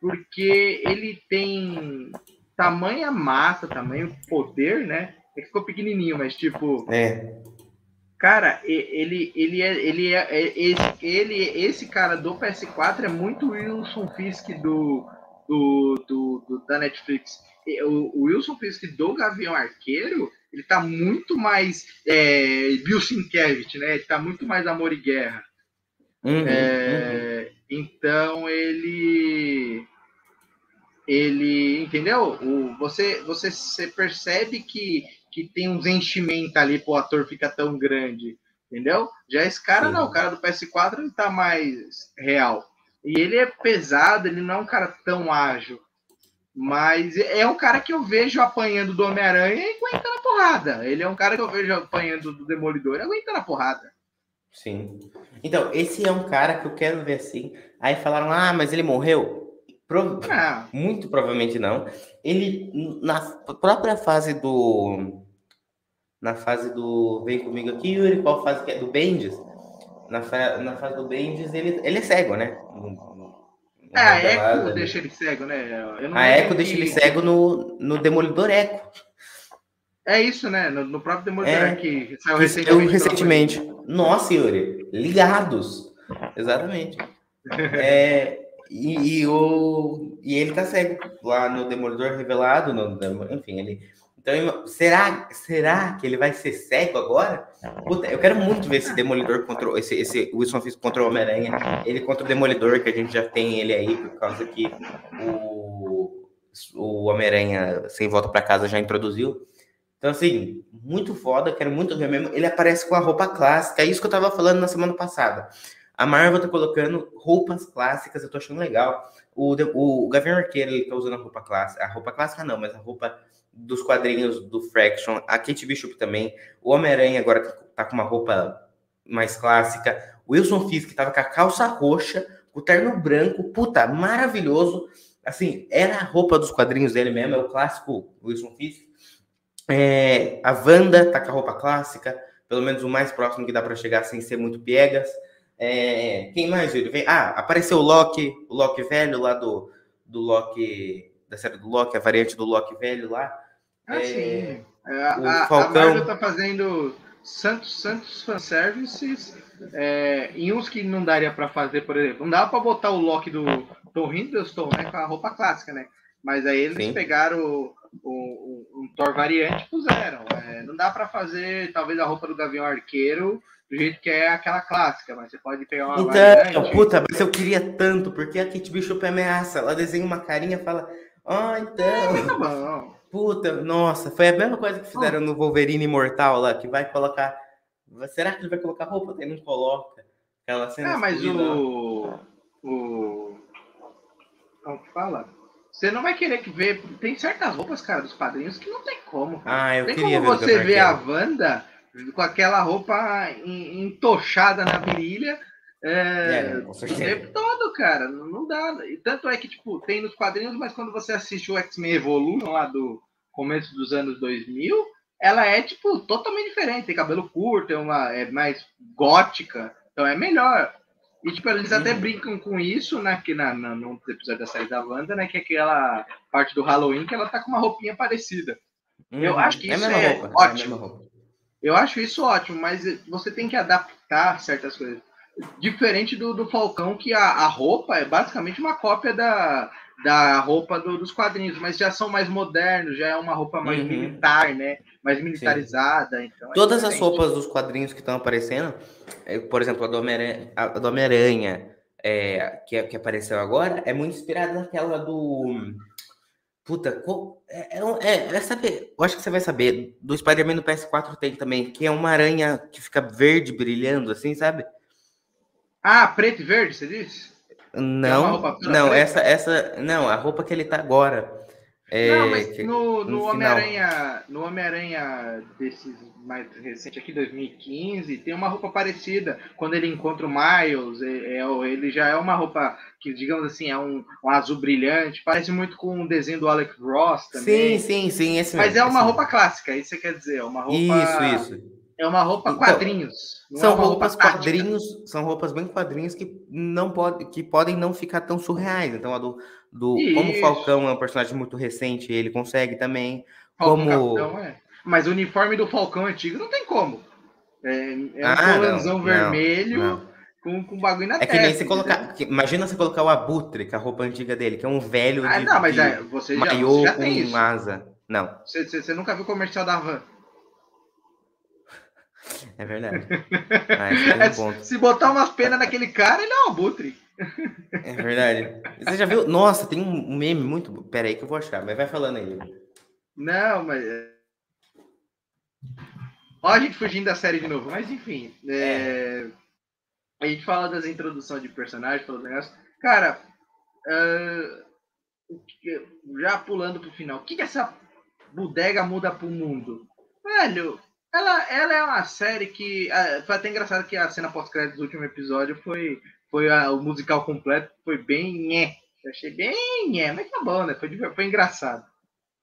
porque ele tem tamanha massa, tamanho poder, né? É que ficou pequenininho, mas tipo. É. Cara, ele, ele é, ele é, é esse, ele, esse cara do PS4 é muito Wilson Fisk do, do, do, do, da Netflix. O, o Wilson Fisk do Gavião Arqueiro, ele tá muito mais é, Bill Sienkiewicz, né? Ele tá muito mais Amor e Guerra. Uhum, é, uhum. Então ele ele entendeu? O, você, você, você percebe que, que tem uns enchimentos ali pro ator ficar tão grande, entendeu? Já esse cara Sim. não, o cara do PS4 ele tá mais real. E ele é pesado, ele não é um cara tão ágil. Mas é um cara que eu vejo apanhando do Homem-Aranha e aguenta na porrada. Ele é um cara que eu vejo apanhando do Demolidor e aguenta na porrada. Sim. Então, esse é um cara que eu quero ver assim. Aí falaram, ah, mas ele morreu. Pro... Muito provavelmente não. Ele, na própria fase do. Na fase do. Vem comigo aqui, Yuri, qual fase que é? Do Bendis na, fa na fase do Bendis, ele, ele é cego, né? É, a Echo deixa ele cego, né? a Echo deixa ele cego no, no Demolidor Echo. É isso, né? No, no próprio Demolidor é, que saiu recentemente. recentemente. Nossa, Yuri, ligados. Exatamente. é, e, e, o, e ele tá cego lá no Demolidor Revelado, no, enfim, ele então, será, será que ele vai ser cego agora? Puta, eu quero muito ver esse Demolidor contra esse, esse Wilson Fisk contra o Homem-Aranha. Ele contra o Demolidor, que a gente já tem ele aí, por causa que o, o Homem-Aranha sem volta para casa já introduziu. Então, assim, muito foda, quero muito ver mesmo. Ele aparece com a roupa clássica, é isso que eu tava falando na semana passada. A Marvel tá colocando roupas clássicas, eu tô achando legal. O, o, o Gavião Arqueiro, ele tá usando a roupa clássica. A roupa clássica não, mas a roupa dos quadrinhos do Fraction, a Kate Bishop também, o Homem-Aranha agora tá com uma roupa mais clássica, o Wilson Fisk tava com a calça roxa, o terno branco, puta, maravilhoso. Assim, era a roupa dos quadrinhos dele mesmo, é o clássico Wilson Fisk. É, a Wanda tá com a roupa clássica, pelo menos o mais próximo que dá para chegar sem ser muito piegas. É, quem mais, Júlio? Ah, apareceu o Loki, o Loki velho lá do, do Loki, da série do Loki, a variante do Loki velho lá. Ah, é, sim. É, a, Falcão... a Marvel tá fazendo santos, santos fanservices é, em uns que não daria para fazer, por exemplo. Não dava para botar o Loki do Tom Hiddleston né, com a roupa clássica, né? Mas aí eles sim. pegaram o, o, o, um Thor variante e puseram. É, não dá para fazer, talvez, a roupa do Gavião Arqueiro do jeito que é aquela clássica, mas você pode pegar uma. Então, variante. puta, mas eu queria tanto, porque a Kate Bishop ameaça. Ela desenha uma carinha e fala: Ó, oh, então. É, tá bom. Puta, nossa, foi a mesma coisa que fizeram no Wolverine Imortal lá, que vai colocar. Será que ele vai colocar roupa? Ele não coloca. Aquela cena. Ah, mas o. O. Como que fala? Você não vai querer que ver. Tem certas roupas, cara, dos padrinhos que não tem como. Ah, eu tem queria como ver você ver a Wanda com aquela roupa entochada na virilha. É, é, o tempo todo, cara, não, não dá. E tanto é que, tipo, tem nos quadrinhos, mas quando você assiste o X-Men Evolution lá do, começo dos anos 2000, ela é, tipo, totalmente diferente. Tem cabelo curto, é, uma, é mais gótica, então é melhor. E, tipo, eles até uhum. brincam com isso, né? Que na, na, no episódio da série da Wanda, né? Que é aquela parte do Halloween que ela tá com uma roupinha parecida. Uhum. Eu acho que é isso é, roupa, ótimo. É eu acho isso ótimo, mas você tem que adaptar certas coisas. Diferente do, do Falcão, que a, a roupa é basicamente uma cópia da, da roupa do, dos quadrinhos, mas já são mais modernos, já é uma roupa mais uhum. militar, né? Mais militarizada. Então é Todas diferente. as roupas dos quadrinhos que estão aparecendo, é, por exemplo, a do Homem-Aranha, a do Homem-Aranha é, que, que apareceu agora, é muito inspirada naquela do. Puta, é, é, é, é, saber, eu acho que você vai saber. Do Spider-Man no PS4 tem também, que é uma aranha que fica verde brilhando, assim, sabe? Ah, preto e verde, você disse? Não, não, essa, essa, não, a roupa que ele tá agora. É, não, mas no, no, Homem-Aranha, no Homem-Aranha desses mais recente aqui, 2015, tem uma roupa parecida. Quando ele encontra o Miles, é, é, ele já é uma roupa que, digamos assim, é um, um, azul brilhante, parece muito com o desenho do Alex Ross também. Sim, sim, sim, esse Mas mesmo, é uma roupa clássica, isso você quer dizer, é uma roupa. Isso, isso. É uma roupa então, quadrinhos. São é roupas roupa quadrinhos, são roupas bem quadrinhos que não pode, que podem não ficar tão surreais. Então a do, do como o Falcão é um personagem muito recente, ele consegue também. Falcão como é. Mas o uniforme do Falcão antigo não tem como. É, é um ah, vermelho não, não. Com, com bagulho na é testa. É que nem você colocar. Imagina você colocar o Abutre, com a roupa antiga dele, que é um velho ah, de, não, mas é, você já, você já tem com isso. asa. Não. Você, você, você nunca viu o comercial da Van? É verdade. um é, se botar umas penas naquele cara, ele é um abutre. É verdade. Você já viu? Nossa, tem um meme muito. Pera aí que eu vou achar, mas vai falando aí. Não, mas. Ó, a gente fugindo da série de novo. Mas enfim. É... É... A gente fala das introduções de personagens, falou negócio. Cara, uh... já pulando pro final, o que, que essa bodega muda pro mundo? Velho, ela, ela é uma série que. É, foi até engraçado que a cena pós-crédito do último episódio foi, foi a, o musical completo, foi bem nhé. Eu achei bem nhé, mas tá bom, né? Foi, foi engraçado.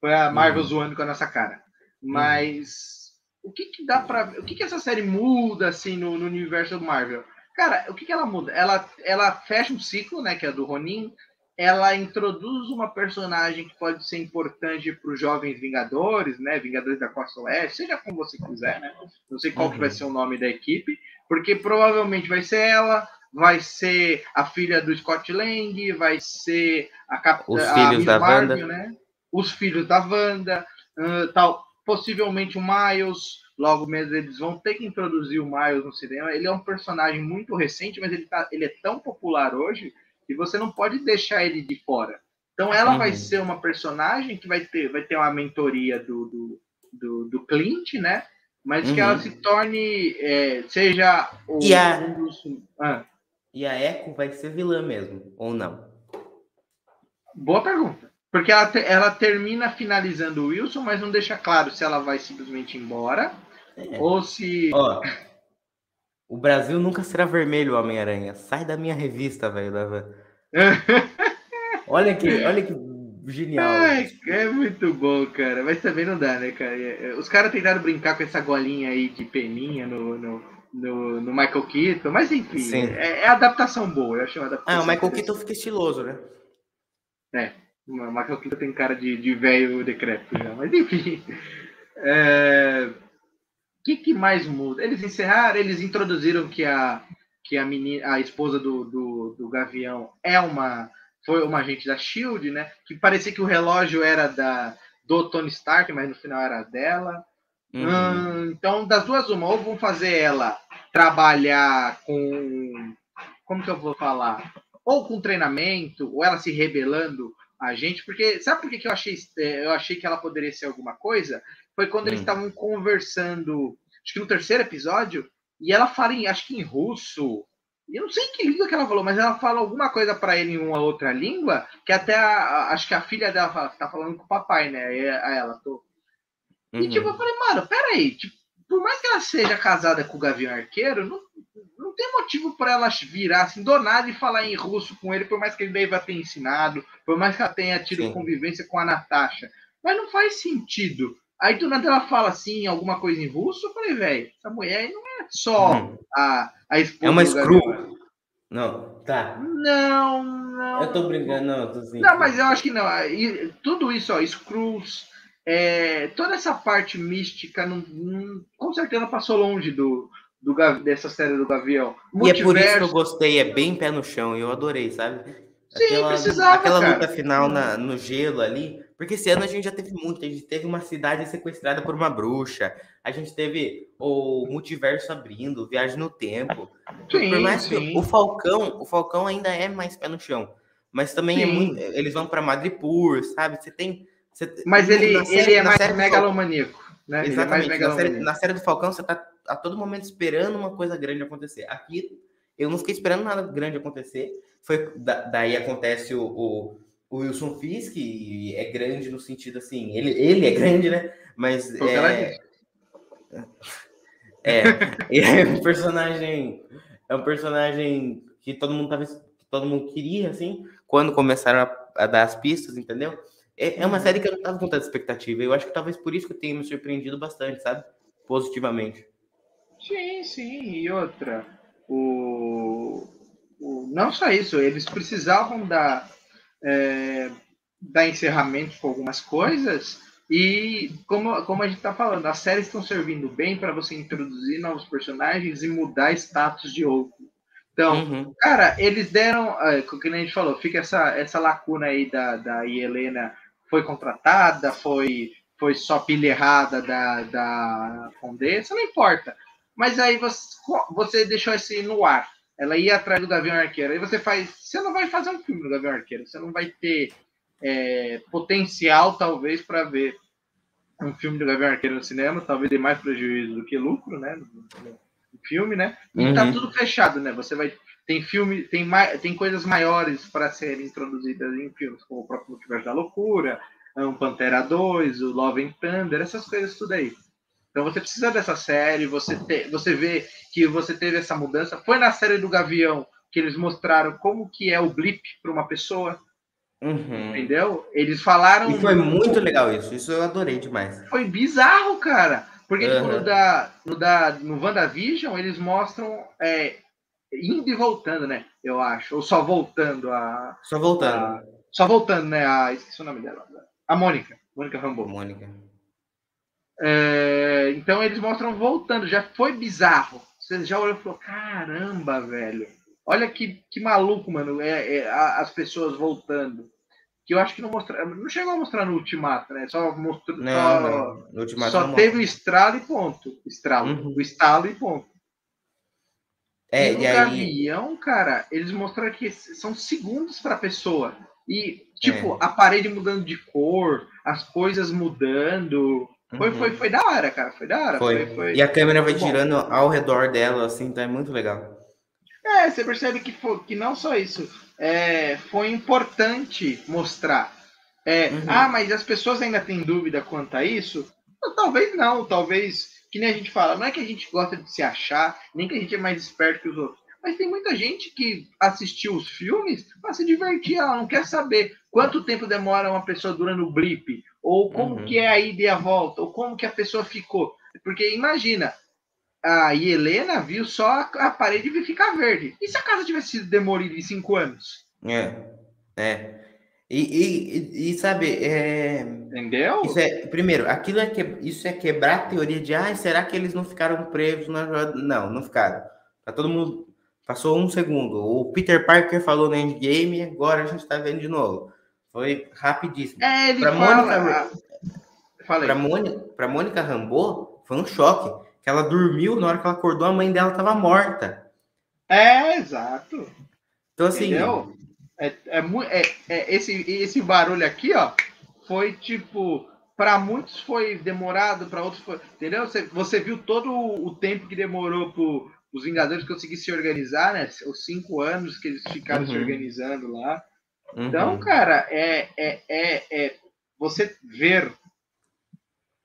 Foi a Marvel uhum. zoando com a nossa cara. Mas uhum. o que, que dá pra. O que, que essa série muda assim no, no universo do Marvel? Cara, o que, que ela muda? Ela, ela fecha um ciclo, né? Que é do Ronin ela introduz uma personagem que pode ser importante para os jovens Vingadores, né? Vingadores da Costa Oeste, seja como você quiser, né? Não sei qual uhum. que vai uhum. ser o nome da equipe, porque provavelmente vai ser ela, vai ser a filha do Scott Lang, vai ser a capitã, os filhos da Marvel, Wanda, né? Os filhos da Wanda, uh, tal, possivelmente o Miles. Logo mesmo eles vão ter que introduzir o Miles no cinema. Ele é um personagem muito recente, mas ele, tá, ele é tão popular hoje e você não pode deixar ele de fora. Então ela uhum. vai ser uma personagem que vai ter, vai ter uma mentoria do, do, do, do Clint, né? Mas uhum. que ela uhum. se torne, é, seja o, e a, um dos, ah. E a Echo vai ser vilã mesmo, ou não? Boa pergunta. Porque ela, te, ela termina finalizando o Wilson, mas não deixa claro se ela vai simplesmente embora é. ou se. Ó, o Brasil nunca será vermelho, Homem-Aranha. Sai da minha revista, velho. olha que, olha que genial. Ai, é muito bom, cara. Mas também não dá, né, cara? É, é, os caras tentaram brincar com essa golinha aí de peninha no, no, no, no Michael Keaton, mas enfim, é, é, adaptação boa. Eu achei uma adaptação. Ah, o Michael Keaton fica estiloso, né? É. O Michael Keaton tem cara de, de velho decrépito já, mas enfim. É que, que mais muda? Eles encerraram, eles introduziram que a, que a, menina, a esposa do, do, do Gavião é uma foi uma agente da Shield, né? Que parecia que o relógio era da do Tony Stark, mas no final era dela. Uhum. Hum, então, das duas, uma, ou vão fazer ela trabalhar com. Como que eu vou falar? Ou com treinamento, ou ela se rebelando a gente, porque sabe por que eu achei, eu achei que ela poderia ser alguma coisa? Foi quando hum. eles estavam conversando, acho que no terceiro episódio, e ela fala em, acho que em russo. Eu não sei que língua que ela falou, mas ela fala alguma coisa para ele em uma outra língua, que até a, acho que a filha dela fala, tá falando com o papai, né? E a ela, tô. Uhum. E tipo, eu falei, mano, peraí, tipo, por mais que ela seja casada com o Gavião Arqueiro, não, não tem motivo para ela virar assim do nada e falar em russo com ele, por mais que ele deva ter ensinado, por mais que ela tenha tido Sim. convivência com a Natasha. Mas não faz sentido. Aí do nada ela fala assim, alguma coisa em russo, eu falei, velho, essa mulher não é só hum. a, a esposa. É uma screw. Não, tá. Não, não. Eu tô brincando, não. Tô assim, não, mas eu acho que não. E, tudo isso, ó, Screws, é, toda essa parte mística, não, não, com certeza passou longe do, do, dessa série do Gavião. Multiverso, e é por isso que eu gostei, é bem pé no chão, e eu adorei, sabe? Sim, aquela, precisava, Aquela cara. luta final na, no gelo ali, porque esse ano a gente já teve muito, a gente teve uma cidade sequestrada por uma bruxa, a gente teve o multiverso abrindo, viagem no tempo. Sim, por mais sim. que o Falcão, o Falcão ainda é mais pé no chão, mas também é muito, eles vão para Madripoor, sabe? Você tem você- Mas ele, série- ele é mais megalomaníaco. Né? Ele é mais Exatamente. Na série, na série do Falcão, você tá a todo momento esperando uma coisa grande acontecer. Aqui, eu não fiquei esperando nada grande acontecer. Foi, da- daí acontece o, o, o Wilson Fisk, é grande no sentido assim, ele, ele é grande, né? Mas é, é, é um personagem, é um personagem que todo mundo tava, que todo mundo queria, assim, quando começaram a, a dar as pistas, entendeu? É, é uma série que eu não tava com tanta expectativa. Eu acho que talvez por isso que eu tenha me surpreendido bastante, sabe? Positivamente. Sim, sim. E outra, o, o- não só isso, eles precisavam dar, é, dar encerramento com algumas coisas. E como, como a gente está falando, as séries estão servindo bem para você introduzir novos personagens e mudar status de outro. Então, Uhum. Cara, eles deram, é, como que a gente falou, fica essa, essa lacuna aí da, da Helena foi contratada, foi, foi só pilha errada da, da Condessa, não importa. Mas aí você, você deixou esse no ar. Ela ia atrás do Gavião Arqueiro. Aí você faz. Você não vai fazer um filme do Gavião Arqueiro. Você não vai ter é, potencial, talvez, para ver um filme do Gavião Arqueiro no cinema. Talvez dê mais prejuízo do que lucro, né? No filme, né? E tá Uhum. tudo fechado, né? Você vai tem filme, tem tem coisas maiores para serem introduzidas em filmes, como o próprio Multiverso da Loucura, um Pantera 2, o Love and Thunder, essas coisas tudo aí. Então você precisa dessa série, você te, você vê que você teve essa mudança. Foi na série do Gavião que eles mostraram como que é o blip para uma pessoa, Uhum. entendeu? Eles falaram E foi muito legal isso. Isso eu adorei demais. foi bizarro, cara. Porque tipo, Aham. no, da, no, da, no WandaVision, eles mostram é, indo e voltando, né? Eu acho. Ou só voltando a. Só voltando, a- só voltando, né? A, esqueci o nome dela. A Mônica. Mônica Rambeau. Mônica. É, então eles mostram voltando. Já foi bizarro. Você já olhou e falou: caramba, velho. Olha que, que maluco, mano. É, é, as pessoas voltando. Que eu acho que não mostraram. Não chegou a mostrar no Ultimato, né? Só mostrou. Não, só, não. No Ultimato só não teve o estralo e ponto. Estralo. Uhum. O estalo e ponto. É, e no e aí. Gavião, cara, eles mostraram que são segundos para a pessoa. E, tipo, É. a parede mudando de cor, as coisas mudando. Foi, Uhum. foi, foi da hora, cara. Foi da hora. Foi. Foi, foi- E a câmera vai bom. girando ao redor dela, assim, tá muito legal. É, você percebe que, foi, que não só isso. é, foi importante mostrar. É, Uhum. Ah, mas as pessoas ainda têm dúvida quanto a isso? Talvez não, talvez. Que nem a gente fala, não é que a gente gosta de se achar, nem que a gente é mais esperto que os outros. Mas tem muita gente que assistiu os filmes para se divertir, ela não quer saber quanto tempo demora uma pessoa durante o blip, ou como Uhum. que é a ida e a volta, ou como que a pessoa ficou. Porque imagina, a Helena viu só a, parede ficar verde. E se a casa tivesse sido demolida em cinco anos? É. É. E, e, e- sabe, é. Entendeu? É, primeiro, aquilo é que, isso é quebrar a teoria de, ah, será que eles não ficaram presos na? Não, não ficaram. Tá todo mundo. Passou um segundo. O Peter Parker falou no endgame, agora a gente tá vendo de novo. Foi rapidíssimo. É, ele Pra fala... Mônica- Falei. Pra Mônica, pra Mônica Rambeau, foi um choque. Que ela dormiu, na hora que ela acordou, a mãe dela tava morta. É, exato. Então, assim. Entendeu? É, é, é, é, esse, esse barulho aqui, ó, foi tipo. Para muitos foi demorado, para outros foi. Entendeu? Você, você viu todo o tempo que demorou para os Vingadores conseguir se organizar, né? Os cinco anos que eles ficaram se Uhum. organizando lá. uhum. Então, cara, é, é, é, é você ver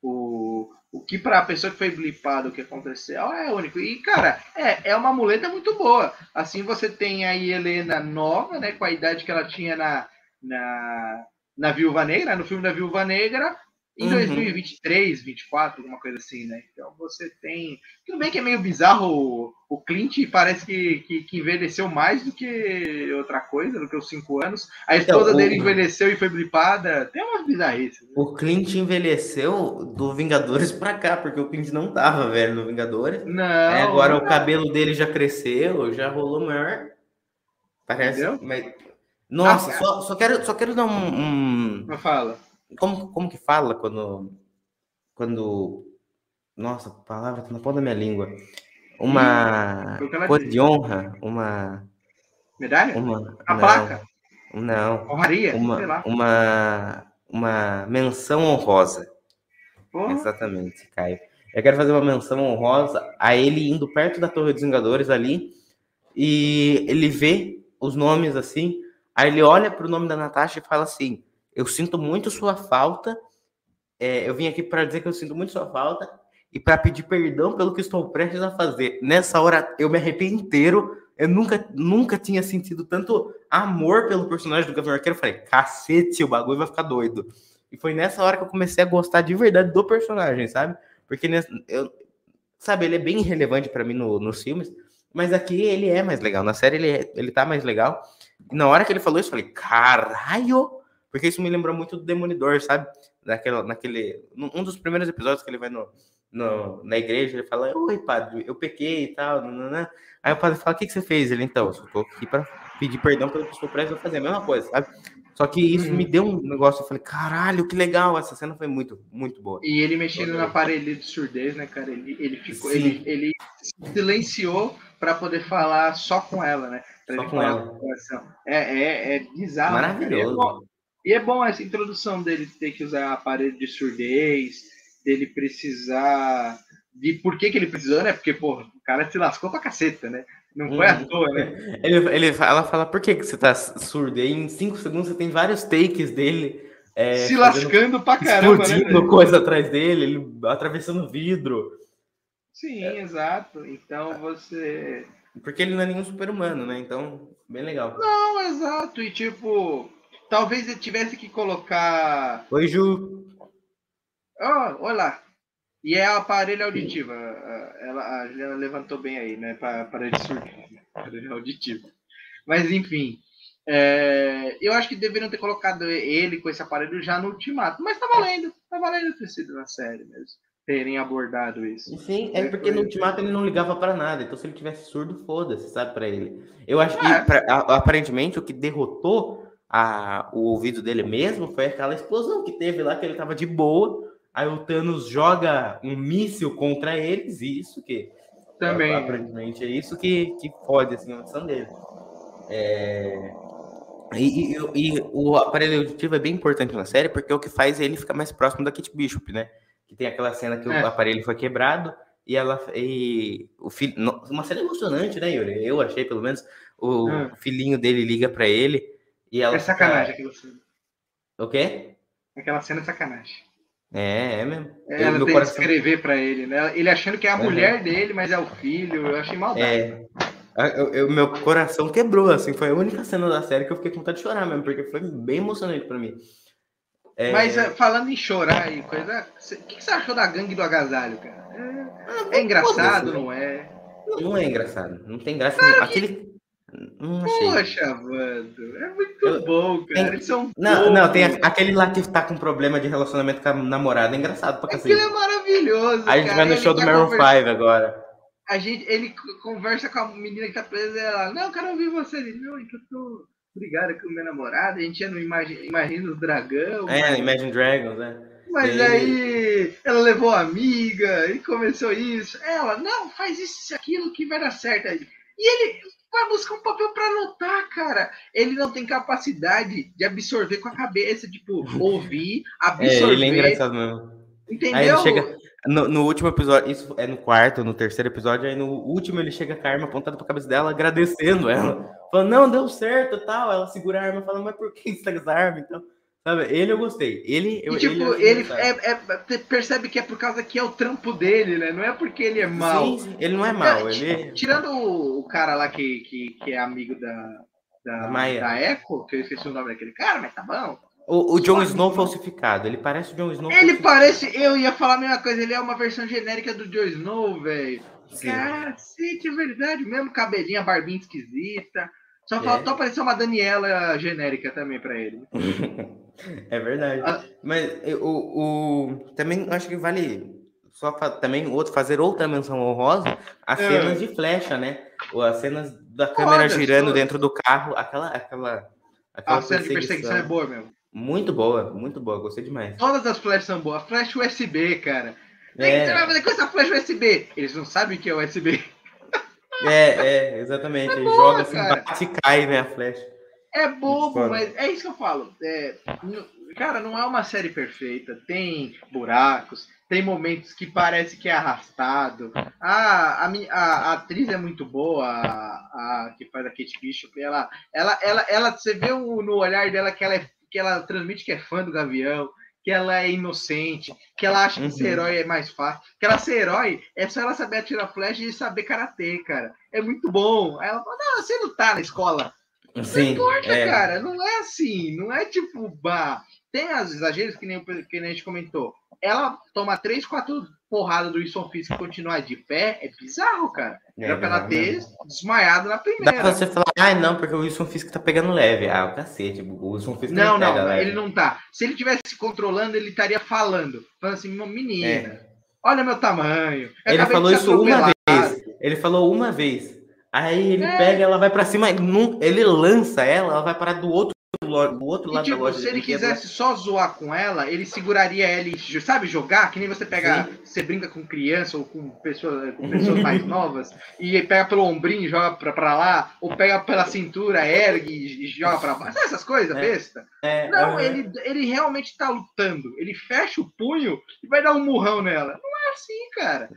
o, o que para a pessoa que foi blipada o que aconteceu é único. E, cara, é, é uma muleta muito boa. Assim você tem aí Helena nova, né? Com a idade que ela tinha na, na, na Viúva Negra, no filme da Viúva Negra. Em uhum. 2023, 24, alguma coisa assim, né? Então você tem. Tudo bem que é meio bizarro o, o Clint, parece que, que, que, envelheceu mais do que outra coisa, do que os cinco anos. A então, esposa então, dele o... envelheceu e foi blipada. Tem umas bizarrices. Né? O Clint envelheceu do Vingadores pra cá, porque o Clint não tava velho no Vingadores. Não. Aí agora não. o cabelo dele já cresceu, já rolou maior. Parece. Mas... Nossa, ah, só, só, quero, só quero dar um. um... Fala como, como que fala quando. Quando. Nossa, a palavra tá na ponta da minha língua. Uma coisa de honra, uma. Medalha? Uma, a não, placa? Não. Honraria? Uma, uma, uma menção honrosa. Porra. Exatamente, Caio. Eu quero fazer uma menção honrosa a ele indo perto da Torre dos Vingadores ali e ele vê os nomes assim, aí ele olha para o nome da Natasha e fala assim: eu sinto muito sua falta. É, eu vim aqui para dizer que eu sinto muito sua falta e para pedir perdão pelo que estou prestes a fazer. Nessa hora eu me arrependo inteiro. Eu nunca, nunca tinha sentido tanto amor pelo personagem do Gavião Arqueiro. Eu falei, cacete, o bagulho vai ficar doido. E foi nessa hora que eu comecei a gostar de verdade do personagem, sabe? Porque, eu, sabe, ele é bem relevante para mim no, nos filmes, mas aqui ele é mais legal. Na série ele, é, ele tá mais legal. E na hora que ele falou isso, eu falei, caralho, porque isso me lembrou muito do Demolidor, sabe? Naquele, naquele, um dos primeiros episódios que ele vai no, no, na igreja, ele fala, oi, padre, eu pequei e tal, nanana. Aí o padre fala, o que, que você fez? Ele, então, eu tô aqui para pedir perdão pelo que estou prestes a fazer, a mesma coisa, sabe? Só que isso me deu um negócio, eu falei, caralho, que legal, essa cena foi muito, muito boa. E ele mexendo na parede de surdez, né, cara? Ele, ele ficou, ele, ele silenciou para poder falar só com ela, né? Só com ela. É, é, é bizarro. Maravilhoso. E é bom essa introdução dele ter que usar aparelho de surdez, dele precisar. De por que, que ele precisou, né? Porque, pô, o cara se lascou pra caceta, né? Não foi uhum. à toa, né? Ele, ele, ela fala, por que, que você tá surdo? E em cinco segundos você tem vários takes dele. É, se lascando pra caramba, né, explodindo né? coisa atrás dele, ele atravessando vidro. Sim, é. exato. Então você. Porque ele não é nenhum super-humano, né? Então, bem legal. Não, exato. E tipo, Talvez ele tivesse que colocar. Oi, Ju. Oh, olá. E é a aparelho auditivo. Ela, a Juliana levantou bem aí, né? Para aparelho surdo. Aparelho auditivo. Mas, enfim. É, eu acho que deveriam ter colocado ele com esse aparelho já no ultimato. Mas tá valendo. Tá valendo ter sido na série mesmo. Terem abordado isso. Sim, é porque no ultimato ele não ligava para nada. Então, se ele tivesse surdo, foda-se, sabe, para ele. Eu acho que, é. pra, aparentemente, o que derrotou a, o ouvido dele mesmo foi aquela explosão que teve lá, que ele tava de boa. Aí o Thanos joga um míssil contra eles, e isso que. Também. Aparentemente é isso que, que pode assim, a audição dele. É... E, e, e, o aparelho auditivo é bem importante na série, porque é o que faz ele ficar mais próximo da Kate Bishop, né? Que tem aquela cena que é. o aparelho foi quebrado e ela. E o filho, uma cena emocionante, né, Yuri? Eu achei, pelo menos. O é. filhinho dele liga para ele e ela é sacanagem aquilo. O quê? Aquela cena é sacanagem. É, é mesmo. É, ela tem coração... que escrever para ele, né? Ele achando que é a uhum. mulher dele, mas é o filho. Eu achei maldade. É. Eu, eu, meu coração quebrou, assim. Foi a única cena da série que eu fiquei com vontade de chorar mesmo, porque foi bem emocionante para mim. É... Mas eh, falando em chorar e coisa, o que, você achou da gangue do agasalho, cara? É, ah, é engraçado, não é? Não, não é engraçado. Não tem graça. Claro Aquele, Hum, Poxa, mano, é muito eu, bom, cara. Tem, Eles são não, não, tem aquele lá que tá com problema de relacionamento com a namorada, é engraçado pra cacete. Aquele é maravilhoso. A gente cara. vai no show do tá Maroon 5 agora. A gente, ele conversa com a menina que tá presa e ela, não, eu quero ouvir você. Ele, não, é eu tô brigada com o meu namorado, a gente ia no Imagine, Imagine os Dragão. É, mas... Imagine Dragons, né? Mas e... aí ela levou a amiga e começou isso. Ela, não, faz isso e aquilo que vai dar certo. E ele vai buscar um papel para anotar, cara. Ele não tem capacidade de absorver com a cabeça, tipo, ouvir, absorver. É, ele é engraçado mesmo. Entendeu? Aí ele chega, no, no, último episódio, isso é no quarto, no terceiro episódio, aí no último ele chega com a arma apontada pra cabeça dela, agradecendo ela. Falando, não, deu certo tal. Ela segura a arma e fala, mas por que você tá com essa arma? Então, Sabe, ele eu gostei. Ele, eu, e, tipo, ele, ele é, é, percebe que é por causa que é o trampo dele, né? Não é porque ele é mal. Sim, sim. ele não é mal. Ele... Tirando o cara lá que, que, que é amigo da, da, da, da Echo, que eu esqueci o nome daquele cara, mas tá bom. O, o Jon Snow falsificado, ele parece o Jon Snow. Ele parece, eu ia falar a mesma coisa, ele é uma versão genérica do Jon Snow, velho. Cacete, é verdade, mesmo cabelinho, barbinha esquisita. Só é. faltou aparecer uma Daniela genérica também para ele. é verdade. Ah. Mas o, o, também acho que vale só também outro fazer outra menção honrosa as é. cenas de flecha, né? Ou as cenas da câmera girando dentro do carro, aquela aquela aquela a cena de perseguição é boa mesmo. Muito boa, muito boa, gostei demais. Todas as flechas são boas. Flecha USB, cara. É. Você vai fazer com essa flecha USB? Eles não sabem o que é USB. É, é, exatamente. É boa, joga assim, cara. bate e cai, né, a flecha. É bobo, mas é isso que eu falo. É, cara, não é uma série perfeita. Tem buracos, tem momentos que parece que é arrastado. Ah, a, a, a atriz é muito boa, a, a, que faz a Kate Bishop. Ela, ela, ela, ela, você vê o, no olhar dela que ela, é, que ela transmite que é fã do Gavião que ela é inocente, que ela acha que uhum. ser herói é mais fácil, que ela ser herói é só ela saber atirar flecha e saber karatê, cara. É muito bom. Aí ela fala, não, você não tá na escola. Sim, não importa, é. cara. Não é assim. Não é tipo, bah. Tem as exageros que nem, que nem a gente comentou. Ela toma três, quatro porradas do Wilson Fisk e continuar de pé, é bizarro, cara. É, Era pra ela ter desmaiado na primeira. Dá pra você falar, ah, não, porque o Wilson Fisk tá pegando leve. Ah, o cacete, o Wilson Fisk não Não, não, ele não tá. Se ele tivesse se controlando, ele estaria falando. Falando assim, menina, é. olha meu tamanho. Eu ele falou isso uma vez. Ele falou uma vez. Aí ele é. pega, ela vai para cima, ele lança ela, ela vai parar do outro do outro lado e, tipo, da loja. Se ele quisesse só zoar com ela, ele seguraria ela e, sabe, jogar, que nem você pega, Sim. você brinca com criança ou com, pessoa, com pessoas mais novas, e pega pelo ombrinho e joga pra, pra lá, ou pega pela cintura, ergue e, joga pra baixo. Sabe essas coisas, é. besta? É, não, ele, ele realmente tá lutando. Ele fecha o punho e vai dar um murrão nela. Não é assim, cara.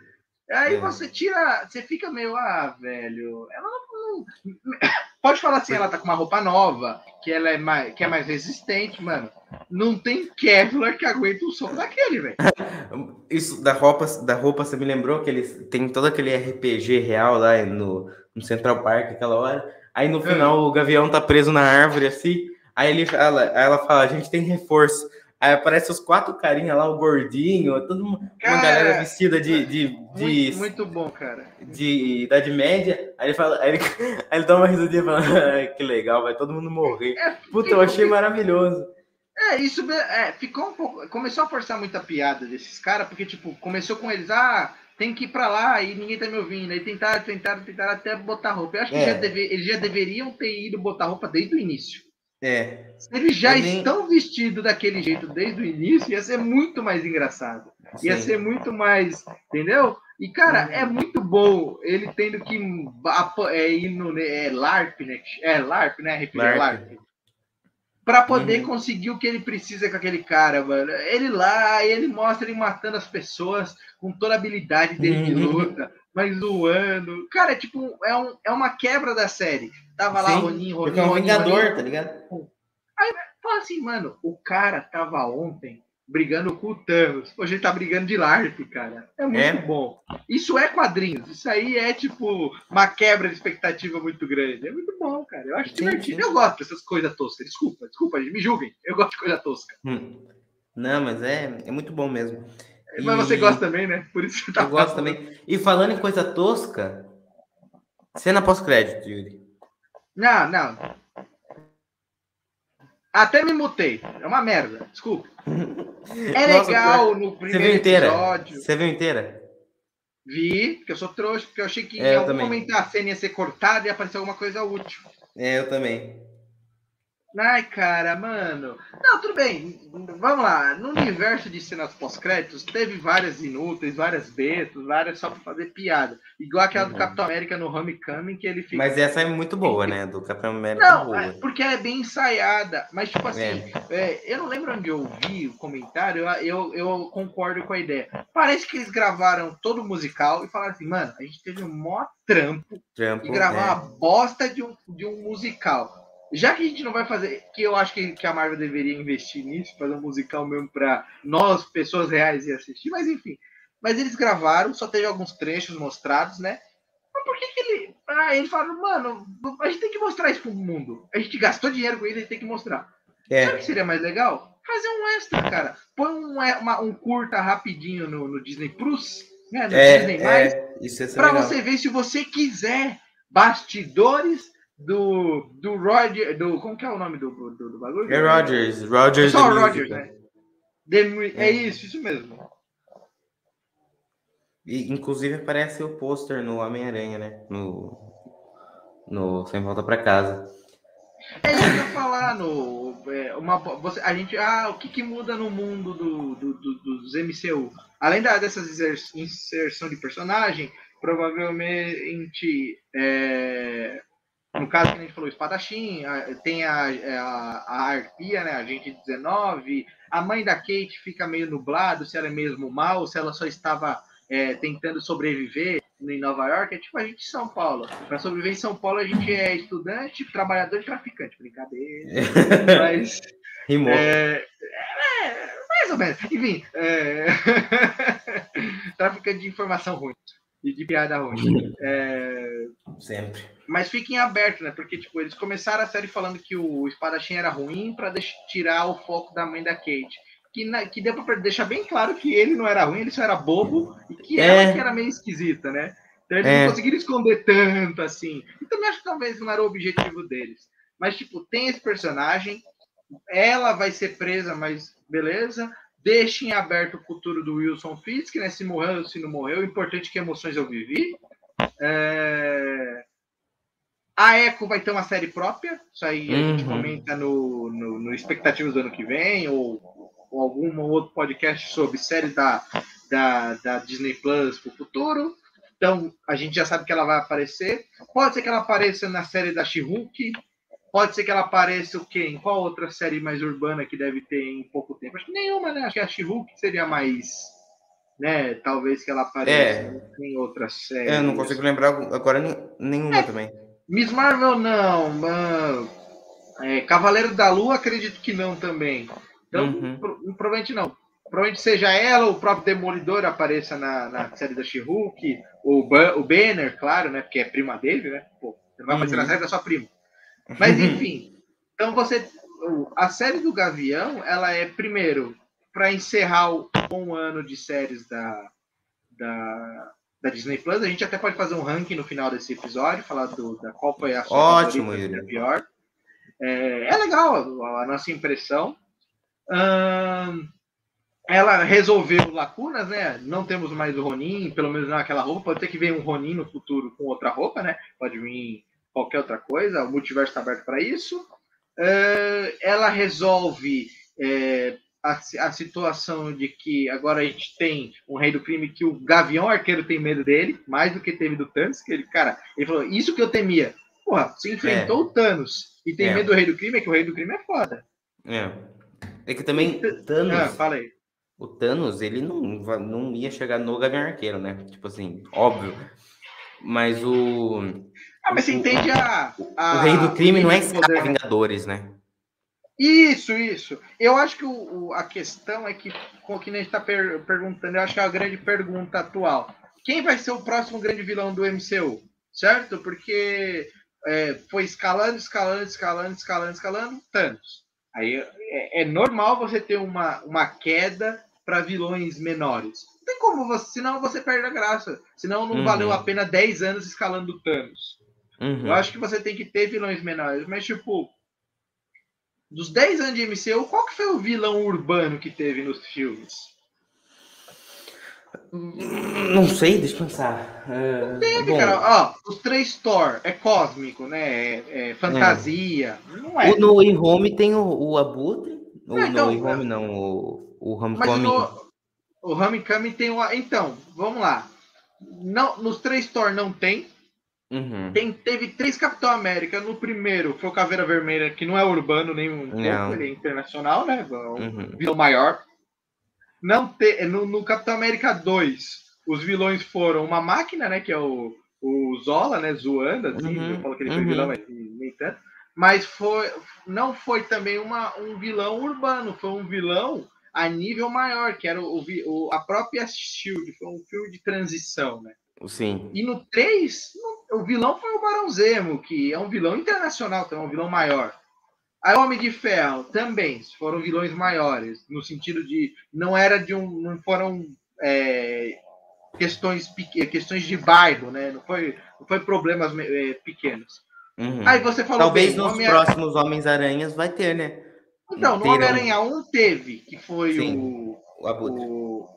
Aí é. você tira, você fica meio, ah, velho, ela não, Pode falar assim, ela tá com uma roupa nova, que ela é mais, que é mais resistente, mano. Não tem Kevlar que aguente o som daquele, velho. Isso da roupa, da roupa, você me lembrou que eles tem todo aquele RPG real lá no, no Central Park aquela hora. Aí no final é. o Gavião tá preso na árvore assim. Aí ele fala, aí ela fala, a gente tem reforço. Aí aparece os quatro carinhas lá, o gordinho, toda uma, cara, uma galera vestida de. de, de muito, muito, bom, cara. De Idade Média. Aí ele fala, aí ele, aí ele dá uma risadinha e fala, que legal, vai todo mundo morrer. É, Puta, eu achei maravilhoso. É, isso é, ficou um pouco. Começou a forçar muita piada desses caras, porque, tipo, começou com eles, ah, tem que ir pra lá e ninguém tá me ouvindo. Aí tentaram, tentaram, tentaram até botar roupa. Eu acho que é. já deve, eles já deveriam ter ido botar roupa desde o início. É. Se eles já nem... estão vestidos daquele jeito desde o início, ia ser muito mais engraçado. Sim. Ia ser muito mais. Entendeu? E, cara, uhum. é muito bom ele tendo que é, ir no. É LARP, né? É LARP, né? RPG LARP. LARP. Pra poder uhum. conseguir o que ele precisa com aquele cara, mano. Ele lá, ele mostra ele matando as pessoas com toda a habilidade dele uhum. de luta mas zoando. Cara, é tipo, é, um, é uma quebra da série. Tava lá, Sim, Ronin, Ronin. Porque é um Vingador, tá ligado? Aí fala assim, mano, o cara tava ontem brigando com o Thanos. Hoje ele tá brigando de LARP, cara. É muito é. bom. Isso é quadrinhos. Isso aí é, tipo, uma quebra de expectativa muito grande. É muito bom, cara. Eu acho sim, divertido. Sim. Eu gosto dessas coisas toscas. Desculpa, desculpa, me julguem. Eu gosto de coisa tosca. Hum. Não, mas é, é muito bom mesmo. Mas você gosta também, né? Por isso que tá Eu gosto também. E falando em coisa tosca, cena pós-crédito, Yuri. Não, não. Até me mutei. É uma merda. Desculpa. É Nossa, legal no primeiro você episódio. Você viu inteira? Vi, porque eu sou trouxa, porque eu achei que é, em algum também. momento a cena ia ser cortada e aparecer alguma coisa útil. É, eu também. Ai, cara, mano. Não, tudo bem. Vamos lá. No universo de cenas pós-créditos, teve várias inúteis, várias betas, várias só pra fazer piada. Igual aquela uhum. do Capitão América no Homecoming, que ele fica. Mas essa é muito boa, né? Do Capitão América. Não, é porque é bem ensaiada. Mas, tipo assim, é. É, eu não lembro onde eu vi o comentário, eu, eu concordo com a ideia. Parece que eles gravaram todo o musical e falaram assim, mano, a gente teve um mó trampo, trampo e gravar é. uma bosta de um, de um musical já que a gente não vai fazer, que eu acho que, que a Marvel deveria investir nisso, fazer um musical mesmo para nós, pessoas reais, ir assistir, mas enfim. Mas eles gravaram, só teve alguns trechos mostrados, né? Mas por que, que ele. Ah, ele fala, mano, a gente tem que mostrar isso pro mundo. A gente gastou dinheiro com isso, a gente tem que mostrar. É. Sabe o que seria mais legal? Fazer um extra, cara. Põe um, uma, um curta rapidinho no, no Disney Plus, né? No é, Disney Mais, é, isso é pra você ver se você quiser bastidores do, do Roger. Do, como que é o nome do, do, do bagulho? É Rogers. Rogers. É só Rogers, né? The, é. é isso, isso mesmo. E, inclusive aparece o pôster no Homem-Aranha, né? No, no Sem Volta para Casa. É isso que eu falar no. É, uma, você, a gente. Ah, o que, que muda no mundo do, do, do dos MCU? Além da, dessas inserção de personagem, provavelmente. É, no caso que a gente falou, espadachim, tem a, a, a arpia, né? A gente 19. A mãe da Kate fica meio nublado se ela é mesmo mal, se ela só estava é, tentando sobreviver em Nova York, é tipo a gente em São Paulo. Para sobreviver em São Paulo, a gente é estudante, trabalhador e traficante. Brincadeira. Mas. Rimou. É, é, mais ou menos. Enfim. É... traficante de informação ruim. E de piada ruim. É... Sempre. Mas fiquem abertos, né? Porque, tipo, eles começaram a série falando que o espadachim era ruim para tirar o foco da mãe da Kate que, na, que deu para deixar bem claro que ele não era ruim, ele só era bobo e que é. ela que era meio esquisita, né? Então eles é. não conseguiram esconder tanto assim. E também acho que talvez não era o objetivo deles. Mas, tipo, tem esse personagem, ela vai ser presa, mas beleza. Deixem aberto o futuro do Wilson Fisk, né? Se morreu, se não morreu. O importante é que emoções eu vivi. É... A Echo vai ter uma série própria. Isso aí a uhum. gente comenta no, no, no Expectativas do ano que vem, ou ou algum outro podcast sobre séries da, da, da Disney Plus para o futuro. Então, a gente já sabe que ela vai aparecer. Pode ser que ela apareça na série da She-Hulk. Pode ser que ela apareça o quê? Em qual outra série mais urbana que deve ter em pouco tempo? Acho que nenhuma, né? Acho que a She-Hulk seria mais. Né? Talvez que ela apareça é. em outra série. É, eu não consigo lembrar agora nenhuma é. também. Miss Marvel, não. É, Cavaleiro da Lua, acredito que não também. Então, uhum. pro, provavelmente não. Provavelmente seja ela ou o próprio Demolidor apareça na, na série da She-Hulk, o, o Banner, claro, né? Porque é prima dele, né? Pô, você vai aparecer uhum. na série da sua prima. Mas, enfim. Então, você. A série do Gavião, ela é, primeiro, para encerrar o, um ano de séries da, da, da Disney Plus. A gente até pode fazer um ranking no final desse episódio, falar do, da qual foi a sua Ótimo, favorita, a pior. É, é legal a, a nossa impressão ela resolveu lacunas, né? Não temos mais o Ronin, pelo menos naquela roupa. Pode ter que vir um Ronin no futuro com outra roupa, né? Pode vir qualquer outra coisa. O multiverso está aberto para isso. Uh, ela resolve é, a, a, situação de que agora a gente tem um rei do crime que o Gavião Arqueiro tem medo dele, mais do que teve do Thanos. Que ele, cara, ele falou: Isso que eu temia. Porra, você enfrentou é. o Thanos e tem é. medo do rei do crime, é que o rei do crime é foda. É. É que também Thanos. Ah, fala aí. O Thanos, ele não, não ia chegar no Gavião Arqueiro, né? Tipo assim, óbvio. Mas o. Ah, mas você entende a. a o rei do crime não é escala né? Vingadores, né? Isso, isso. Eu acho que o, o, a questão é que, com o que a gente está per, perguntando, eu acho que é a grande pergunta atual. Quem vai ser o próximo grande vilão do MCU? Certo? Porque é, foi escalando, escalando, escalando, escalando, escalando, Thanos. Aí é, é normal você ter uma, uma queda para vilões menores. Não tem como você, senão você perde a graça. Senão não uhum. valeu a pena 10 anos escalando Thanos. Uhum. Eu acho que você tem que ter vilões menores, mas tipo, dos 10 anos de MCU, qual que foi o vilão urbano que teve nos filmes? Não sei, deixa eu pensar. Uh, teve, bom. cara. Ó, os três Thor é cósmico, né? É, é fantasia. É. Não é. O No Way Home tem o, o Abutre. O não, então, No Home não, o, o Homecoming. No, o Homecoming tem o. Então, vamos lá. Não, nos três Thor não tem. Uhum. tem. Teve três Capitão América. No primeiro foi o Caveira Vermelha, que não é urbano nenhum pouco, ele é internacional, né? Uhum. Vilão maior não ter, no, no Capitão América 2, os vilões foram uma máquina, né? Que é o, o Zola, né? Zoando, assim, uhum, eu falo que ele foi uhum. vilão, mas nem tanto. Mas foi, não foi também uma, um vilão urbano, foi um vilão a nível maior, que era o, o, a própria Shield, foi um filme de transição, né? Sim. E no 3, o vilão foi o Barão Zemo, que é um vilão internacional, então é um vilão maior. Aí Homem de Ferro também foram vilões maiores, no sentido de não era de um, não foram é, questões questões de bairro, né? Não foi, não foi problemas é, pequenos. Uhum. Aí você falou talvez bem, nos Homem próximos Homens Aranhas vai ter, né? Então, no Homem Aranha 1 teve, que foi Sim, o, o Abutre. O,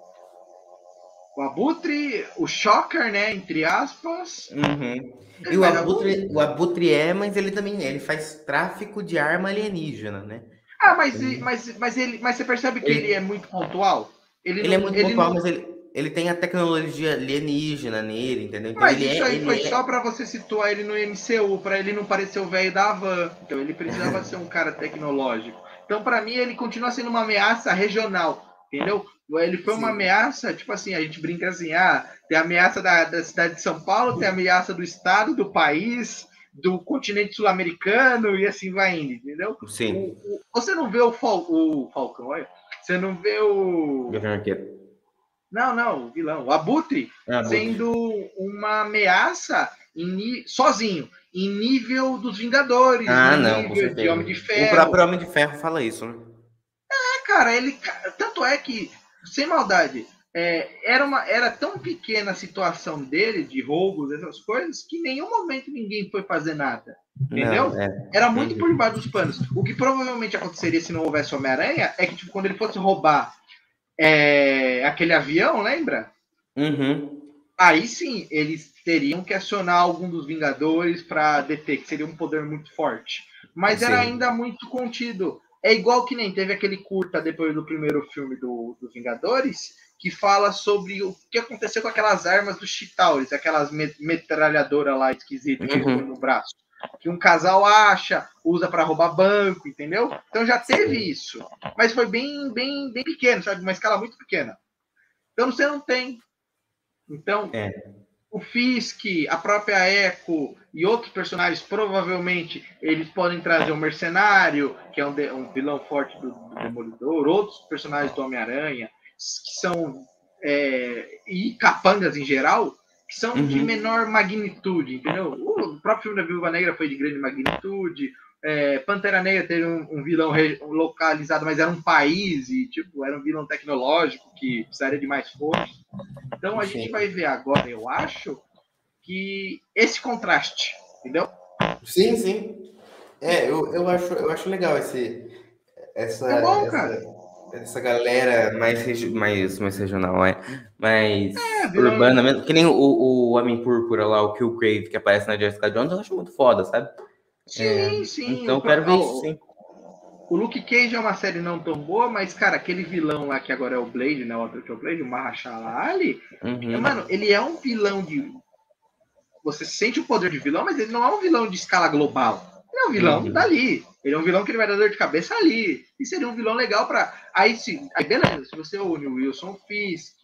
o Abutre, o Shocker, né? Entre aspas. Uhum. E o Abutre, o Abutre é, mas ele também ele faz tráfico de arma alienígena, né? Ah, mas, ele... mas, mas, ele, mas você percebe que ele, ele é muito pontual? Ele, ele é não, é muito pontual, não... mas ele, ele tem a tecnologia alienígena nele, entendeu? Então mas isso é, aí foi é... só para você situar ele no MCU, para ele não parecer o velho da van. Então ele precisava ser um cara tecnológico. Então, para mim, ele continua sendo uma ameaça regional, entendeu? Ele foi Sim. uma ameaça, tipo assim, a gente brinca assim, ah, tem a ameaça da, da cidade de São Paulo, tem a ameaça do estado, do país, do continente sul-americano e assim vai indo, entendeu? Sim. O, o, você não vê o, Fal, o Falcão, olha, você não vê o... Não, não, o vilão, o Abutre, é, sendo uma ameaça em, sozinho, em nível dos Vingadores, ah, não, nível de Homem de Ferro. O próprio Homem de Ferro fala isso, né? É, cara, ele. Tanto é que sem maldade, é, era, uma, era tão pequena a situação dele, de roubos, essas coisas, que em nenhum momento ninguém foi fazer nada. Entendeu? Não, é. Era muito por debaixo dos panos. O que provavelmente aconteceria se não houvesse Homem-Aranha é que, tipo, quando ele fosse roubar é, aquele avião, lembra? Uhum. Aí sim, eles teriam que acionar algum dos Vingadores para deter, que seria um poder muito forte. Mas sim. era ainda muito contido. É igual que nem teve aquele curta depois do primeiro filme do, do Vingadores, que fala sobre o que aconteceu com aquelas armas do Chitauris, aquelas metralhadoras lá esquisitas que uhum. no braço. Que um casal acha, usa para roubar banco, entendeu? Então já teve isso. Mas foi bem, bem, bem pequeno, sabe? Uma escala muito pequena. Então você não tem. Então, é o Fisk, a própria Echo e outros personagens, provavelmente eles podem trazer um mercenário, que é um, de, um vilão forte do, do, Demolidor, outros personagens do Homem-Aranha, que são. É, e capangas em geral, que são uhum. de menor magnitude, entendeu? O próprio filme da Viúva Negra foi de grande magnitude, é, Pantera Negra teve um, um vilão localizado, mas era um país e tipo era um vilão tecnológico que precisaria de mais força. Então a Sim. gente vai ver agora, eu acho, que esse contraste, entendeu? Sim, sim. É, eu, eu, acho, eu acho legal esse, essa, é bom, essa, essa galera mais, mais, mais regional, é, mais é, urbana mesmo. Que nem o, o Homem Púrpura lá, o Killgrave, que aparece na Jessica Jones, eu acho muito foda, sabe? Sim, é, sim. Então, quero ver isso, sim. O Luke Cage é uma série não tão boa, mas, cara, aquele vilão lá que agora é o Blade, né? O outro que é o Blade, o Mahershala Ali, uhum. mano, ele é um vilão de... Você sente o poder de vilão, mas ele não é um vilão de escala global. Ele é um vilão uhum. dali. Ele é um vilão que ele vai dar dor de cabeça ali. E seria um vilão legal para Aí, sim, aí beleza, se você une o Wilson Fisk,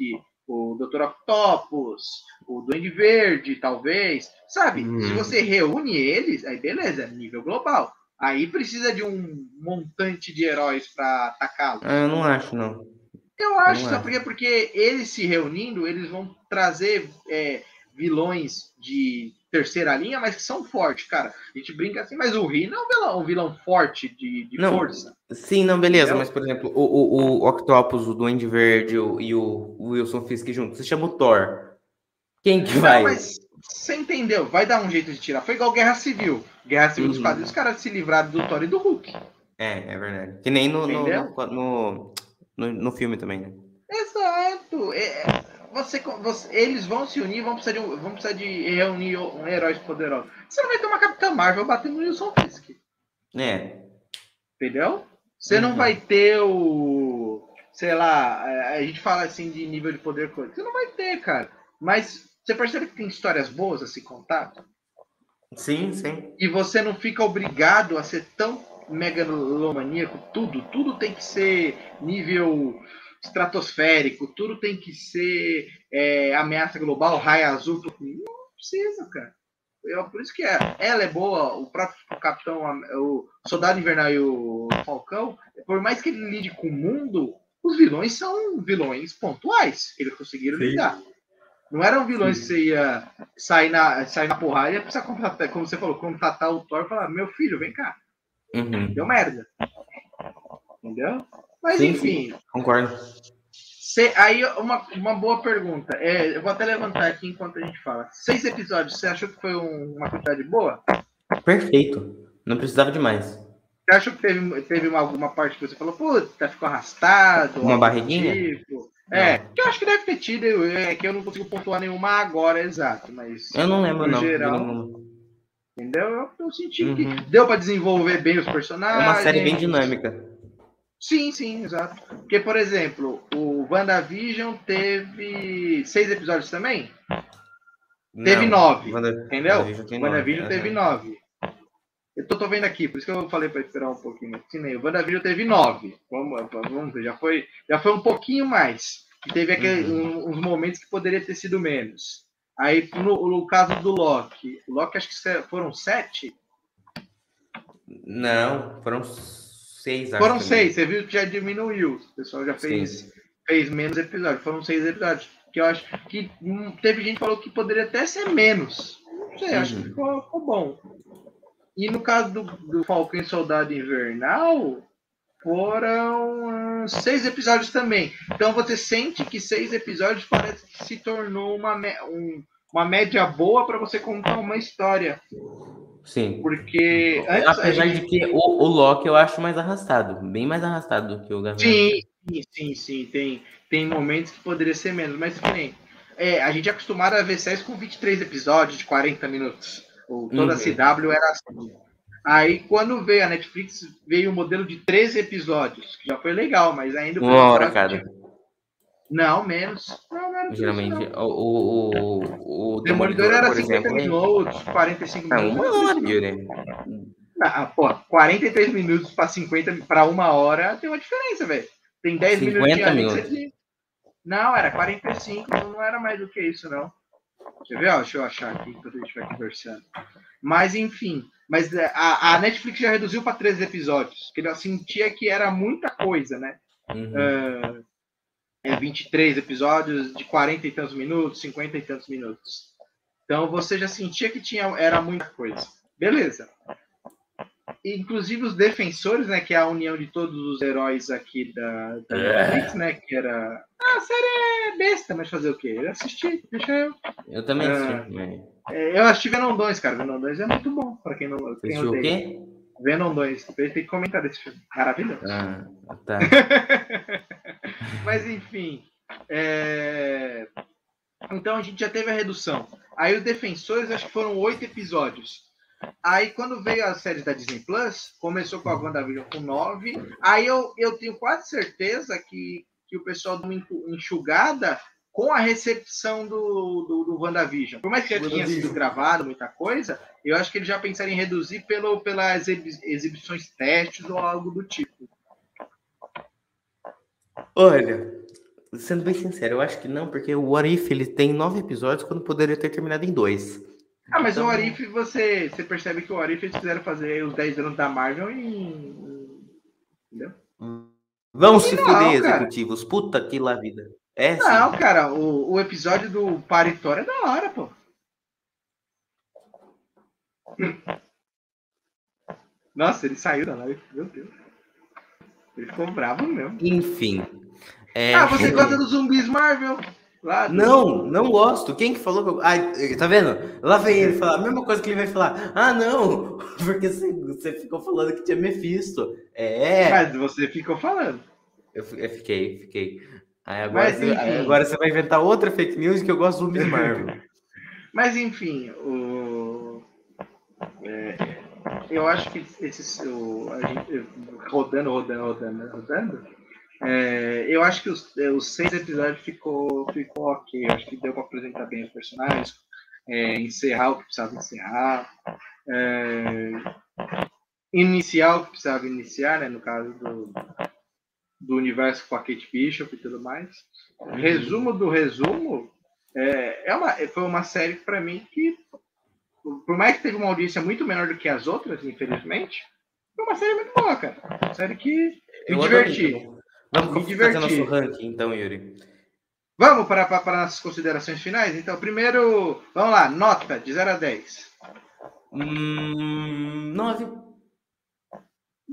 o Dr. Octopus, o Duende Verde, talvez, sabe? Hum. Se você reúne eles, aí beleza, nível global. Aí precisa de um montante de heróis para atacá-los. Ah, eu não acho, não. Eu acho, sabe por quê? Porque eles se reunindo, eles vão trazer é, vilões de terceira linha, mas que são fortes, cara. A gente brinca assim, mas o Rino é um vilão, um vilão forte de, de não, força. Sim, não, beleza, mas por exemplo, o, o, o Octopus, o Duende Verde o, e o Wilson Fisk juntos, você chama o Thor. Quem que vai? Não, mas você entendeu? Vai dar um jeito de tirar. Foi igual Guerra Civil. Guerra Civil uhum. dos quadrinhos, os caras se livraram do Thor e do Hulk. É, é verdade. Que nem no, no, no, no, no filme também, né? Exato. É, você, você, eles vão se unir, vão precisar, de, vão precisar de reunir um heróis poderosos. Você não vai ter uma Capitã Marvel batendo no Wilson Fisk. É. Entendeu? Você uhum. não vai ter o. Sei lá, a gente fala assim de nível de poder coisa. Você não vai ter, cara. Mas você percebe que tem histórias boas a se contar? Sim, sim. E você não fica obrigado a ser tão megalomaníaco, tudo. Tudo tem que ser nível estratosférico, tudo tem que ser é, ameaça global, raio azul. Tudo. Não precisa, cara. Eu, por isso que é, ela é boa, o próprio Capitão, o Soldado Invernal e o Falcão, por mais que ele lide com o mundo, os vilões são vilões pontuais. Eles conseguiram Sim. lidar. Não eram vilões Sim. que você ia sair na, sair na porrada e ia precisar contratar, como você falou, contratar o Thor e falar, meu filho, vem cá. Uhum. Deu merda. Entendeu? Mas sim, enfim. Concordo. Cê, aí, uma, uma boa pergunta. É, eu vou até levantar aqui enquanto a gente fala. Seis episódios, você achou que foi um, uma quantidade boa? Perfeito. Não precisava de mais. Você achou que teve, teve uma, alguma parte que você falou, puta, ficou arrastado? Uma barriguinha? Tipo? É, que eu acho que deve ter tido, é que eu não consigo pontuar nenhuma agora exato, mas. Eu não lembro, não. Geral, entendeu? Eu, eu senti uhum. que deu para desenvolver bem os personagens. É uma série bem dinâmica. Sim, sim, exato. Porque, por exemplo, o WandaVision teve seis episódios também? Não, teve nove. Wanda... entendeu? WandaVision, WandaVision teve nove. Eu tô, tô, vendo aqui, por isso que eu falei para esperar um pouquinho. Nem o WandaVision teve nove. Vamos, vamos ver, já foi, já foi um pouquinho mais. Teve aquele, uhum. uns momentos que poderia ter sido menos. Aí, no, no caso do Loki, o Loki acho que foram sete? Não, foram seis. Foram seis, você viu que já diminuiu. O pessoal já fez, fez menos episódios. Foram seis episódios. Que eu acho que hum, teve gente que falou que poderia até ser menos. Não sei, uhum. acho que uhum. ficou, ficou, bom. E no caso do, do Falcão Soldado Invernal, foram uh, seis episódios também. Então você sente que seis episódios parece que se tornou uma, um, uma média boa para você contar uma história. Sim. Porque. Antes, Apesar gente... de que o, o Loki eu acho mais arrastado, bem mais arrastado do que o Gavião. Sim, sim, sim. Tem, tem momentos que poderia ser menos, mas que nem. É, a gente é acostumado a ver séries com 23 episódios de 40 minutos. Ou toda uhum. a CW era assim. Aí, quando veio a Netflix, veio o um modelo de 13 episódios, que já foi legal, mas ainda. Uma hora cada. Não, menos. Não, não Geralmente, isso, o, o, o, Demolidor, Demolidor era 50 exemplo, minutos, 45 não, minutos. Uma hora, né? Ah, pô, 43 minutos para 50 para uma hora tem uma diferença, velho. Tem 10 minutos de minutos. Não, era 45, não era mais do que isso, não. Deixa eu ver, ó, deixa eu achar aqui enquanto a gente vai conversando. Mas, enfim. Mas é, a, a Netflix já reduziu para 13 episódios, que eu sentia que era muita coisa, né? Uhum. Uh, é 23 episódios de 40 e tantos minutos, 50 e tantos minutos. Então você já sentia que tinha era muita coisa. Beleza. Inclusive os defensores, né, que é a união de todos os heróis aqui da, da é. Netflix, né, que era ah, a série é besta, mas fazer o quê? Eu assisti, deixa eu. Eu também assisti. Ah, é, eu assisti Venom 2, cara. Venom 2 é muito bom, para quem não. Quem o quê? Venom 2. Tem que comentar desse filme. Maravilhoso. Ah, tá. Mas enfim. É... Então a gente já teve a redução. Aí os defensores, acho que foram oito episódios. Aí quando veio a série da Disney Plus, começou com a WandaVision com nove. Aí eu, eu tenho quase certeza que, que o pessoal deu uma enxugada com a recepção do, do, do WandaVision. Por mais que já tinha sido gravado muita coisa, eu acho que eles já pensaram em reduzir pelo, pelas exibições testes ou algo do tipo. Olha, sendo bem sincero, eu acho que não, porque o What If ele tem nove episódios quando poderia ter terminado em dois. Ah, mas então... o What If, você, você percebe que o What If eles fizeram fazer os 10 anos da Marvel em. Entendeu? Vamos se fuder, executivos. Puta que lá vida. É, não, sim. cara, o, o episódio do Paritório é da hora, pô. Nossa, ele saiu da live, meu Deus. Ele ficou bravo mesmo. Enfim. É... Ah, você gosta dos zumbis Marvel? Lá, não, não gosto. Quem que falou que eu... Ai, tá vendo? Lá vem ele falar a mesma coisa que ele vai falar. Ah, não, porque você, ficou falando que tinha Mephisto. É. Mas você ficou falando. Eu, eu fiquei, fiquei. Aí agora, Mas, você, agora você vai inventar outra fake news que eu gosto do Miss Marvel. Mas enfim, o... É, eu acho que esses, o, gente, rodando, rodando, rodando, rodando, é, eu acho que os, é, os, seis episódios ficou, ficou ok. Eu acho que deu para apresentar bem os personagens, é, encerrar o que precisava encerrar, é, iniciar o que precisava iniciar, né, no caso do, do universo com a Kate Bishop e tudo mais. Resumo do resumo, é, é uma, foi uma série para mim que, por mais que teve uma audiência muito menor do que as outras, infelizmente, foi uma série muito boa, cara. Uma série que me diverti. Vamos me divertir. fazer nosso ranking, então, Yuri. Vamos para, para, para as considerações finais? Então, primeiro, vamos lá, nota de 0 a 10. Hum, 9.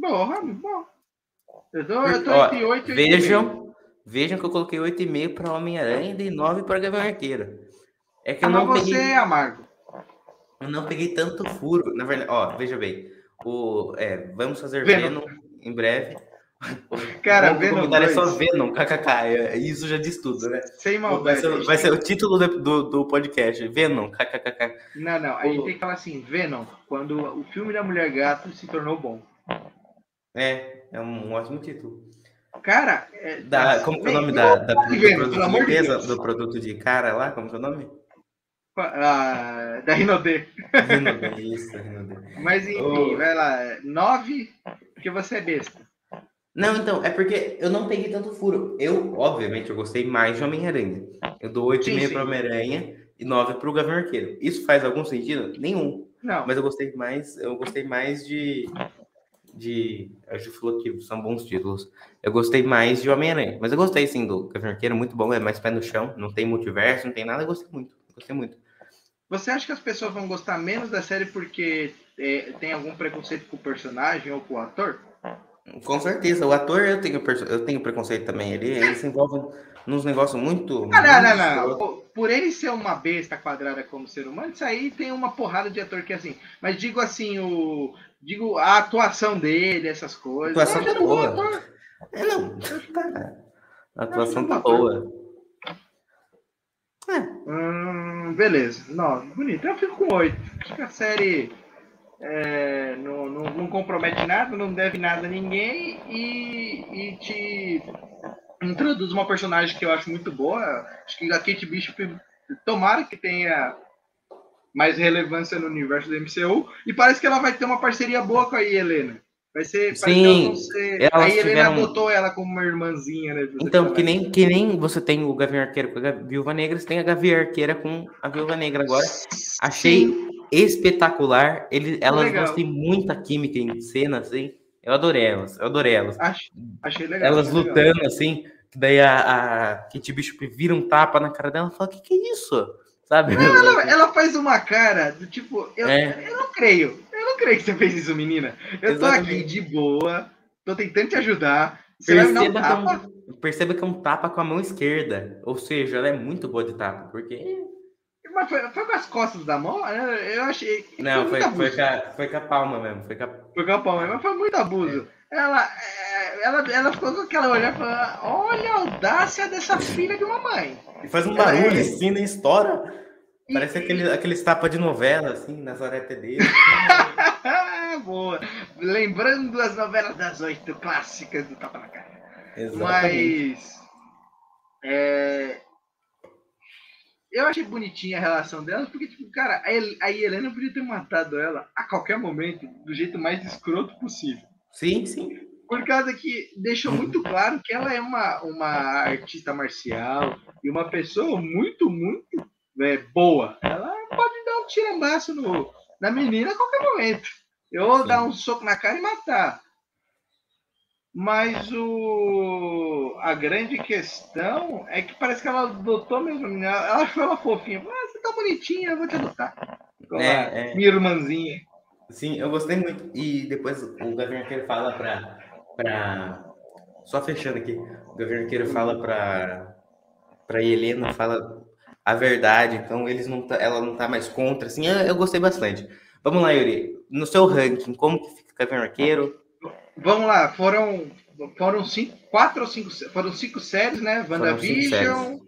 Porra, bom. Eu tô, eu tô Ó, entre 8 e 8,5. Vejam, vejam que eu coloquei 8,5 para Homem-Aranha e 9 para Gavião Arqueiro. É que eu Ah, não você peguei, é amargo. eu não peguei tanto furo. Na verdade, ó, veja bem. O, é, vamos fazer Venom. Venom, em breve. Cara, o Venom comentário é 2, só Venom, kkk. é- Isso já diz tudo, né? sem Vai maldade. ser, vai ser o título do, do, do podcast. Venom, kkkk. Não, não. A gente tem que falar assim, Venom, quando o filme da Mulher Gato se tornou bom. É, é um ótimo título. Cara, é, Da, como que é o nome da, da, do, Venom, produto pelo de limpeza, do produto de cara lá? Como que é o nome? Ah, da Rinodê. Rinodê, isso, Rinodê. Mas enfim, Ô. vai lá. 9, porque você é besta. Não, então, é porque eu não peguei tanto furo. Eu, obviamente, eu gostei mais de Homem-Aranha. Eu dou Sim, 8,5 sim. para Homem-Aranha e 9 para o Gavião Arqueiro. Isso faz algum sentido? Nenhum. Não, Mas eu gostei mais, eu gostei mais de. de a Ju falou que são bons títulos. Eu gostei mais de Homem-Aranha. Mas eu gostei sim do Gavião Arqueiro, muito bom, é mais pé no chão, não tem multiverso, não tem nada, eu gostei muito. Gostei muito. Você acha que as pessoas vão gostar menos da série porque é, tem algum preconceito com o personagem ou com o ator? Com certeza, o ator eu tenho, eu tenho preconceito também. Ele, ele se envolve nos negócios muito. Ah, não, não, não. escroto. Por- Por ele ser uma besta quadrada como ser humano, isso aí tem uma porrada de ator que é assim. Mas digo assim, o. Digo a atuação dele, essas coisas. A atuação Eu acho tá ele um bom boa. ator. É, não. Tá. A atuação tá boa. É, Hum, beleza. Não, bonito. Eu fico com oito. Acho que a série é, não, não, não compromete nada, não deve nada a ninguém e, e te introduz uma personagem que eu acho muito boa. Acho que a Kate Bishop, tomara que tenha mais relevância no universo do MCU. E parece que ela vai ter uma parceria boa com a Helena. Vai ser. parece que Sim, ser- elas a Helena tiveram- adotou ela como uma irmãzinha, né? Então, que nem, que nem você tem o Gavião Arqueiro com a Viúva Negra, você tem a Gavião Arqueira com a Viúva Negra agora. Achei Sim. Espetacular. Ele, elas legal. duas têm muita química em cena, assim. Eu adorei elas, eu adorei elas. Ach- achei legal. Elas achei legal. lutando, assim, que daí a, a Kate Bishop vira um tapa na cara dela e fala, que que é isso? Sabe? Ela, ela faz uma cara do tipo, eu, É. eu não creio. Eu não creio que você fez isso, menina. Eu tô Exatamente. aqui de boa, tô tentando te ajudar. Você vai me dar um Perceba que, é tapa? um, perceba que é um tapa com a mão esquerda. Ou seja, ela é muito boa de tapa, porque... Mas foi, foi com as costas da mão? Eu, eu achei. Não, foi, foi, abuso. com a, foi com a palma mesmo. Foi com a... Foi com a palma, mas foi muito abuso. Ela, é, ela, ela ficou com aquela olhar e falou: Olha a audácia dessa filha de uma mãe. E faz um Ela é- barulho assim, nem estoura. E- Parece aquele, aqueles tapas de novela, assim, nas aretas dele. Boa. Lembrando as novelas das oito clássicas do Tapa na Cara. Exatamente. Mas. é, eu achei bonitinha a relação delas, porque, tipo, cara, a Hel- a Helena podia ter matado ela a qualquer momento, do jeito mais escroto possível. Sim, sim. Por causa que deixou muito claro que ela é uma, uma artista marcial e uma pessoa muito, muito é, boa. Ela pode dar um tirambaço no, na menina a qualquer momento. Ou Sim. dar um soco na cara e matar. Mas o, a grande questão é que parece que ela adotou mesmo a menina. Ela achou ela fofinha. Ah, você tá bonitinha, eu vou te adotar. Como É, é. Minha irmãzinha. Sim, eu gostei muito. E depois o Gavião Arqueiro fala pra, pra. Só fechando aqui. O Gavião Arqueiro fala pra, pra Helena, fala a verdade. Então eles não tá- ela não tá mais contra. Assim, eu, eu gostei bastante. Vamos lá, Yuri. No seu ranking, como que fica o Gavião Arqueiro? Vamos lá, foram, foram cinco, quatro ou cinco, foram cinco séries, né? WandaVision,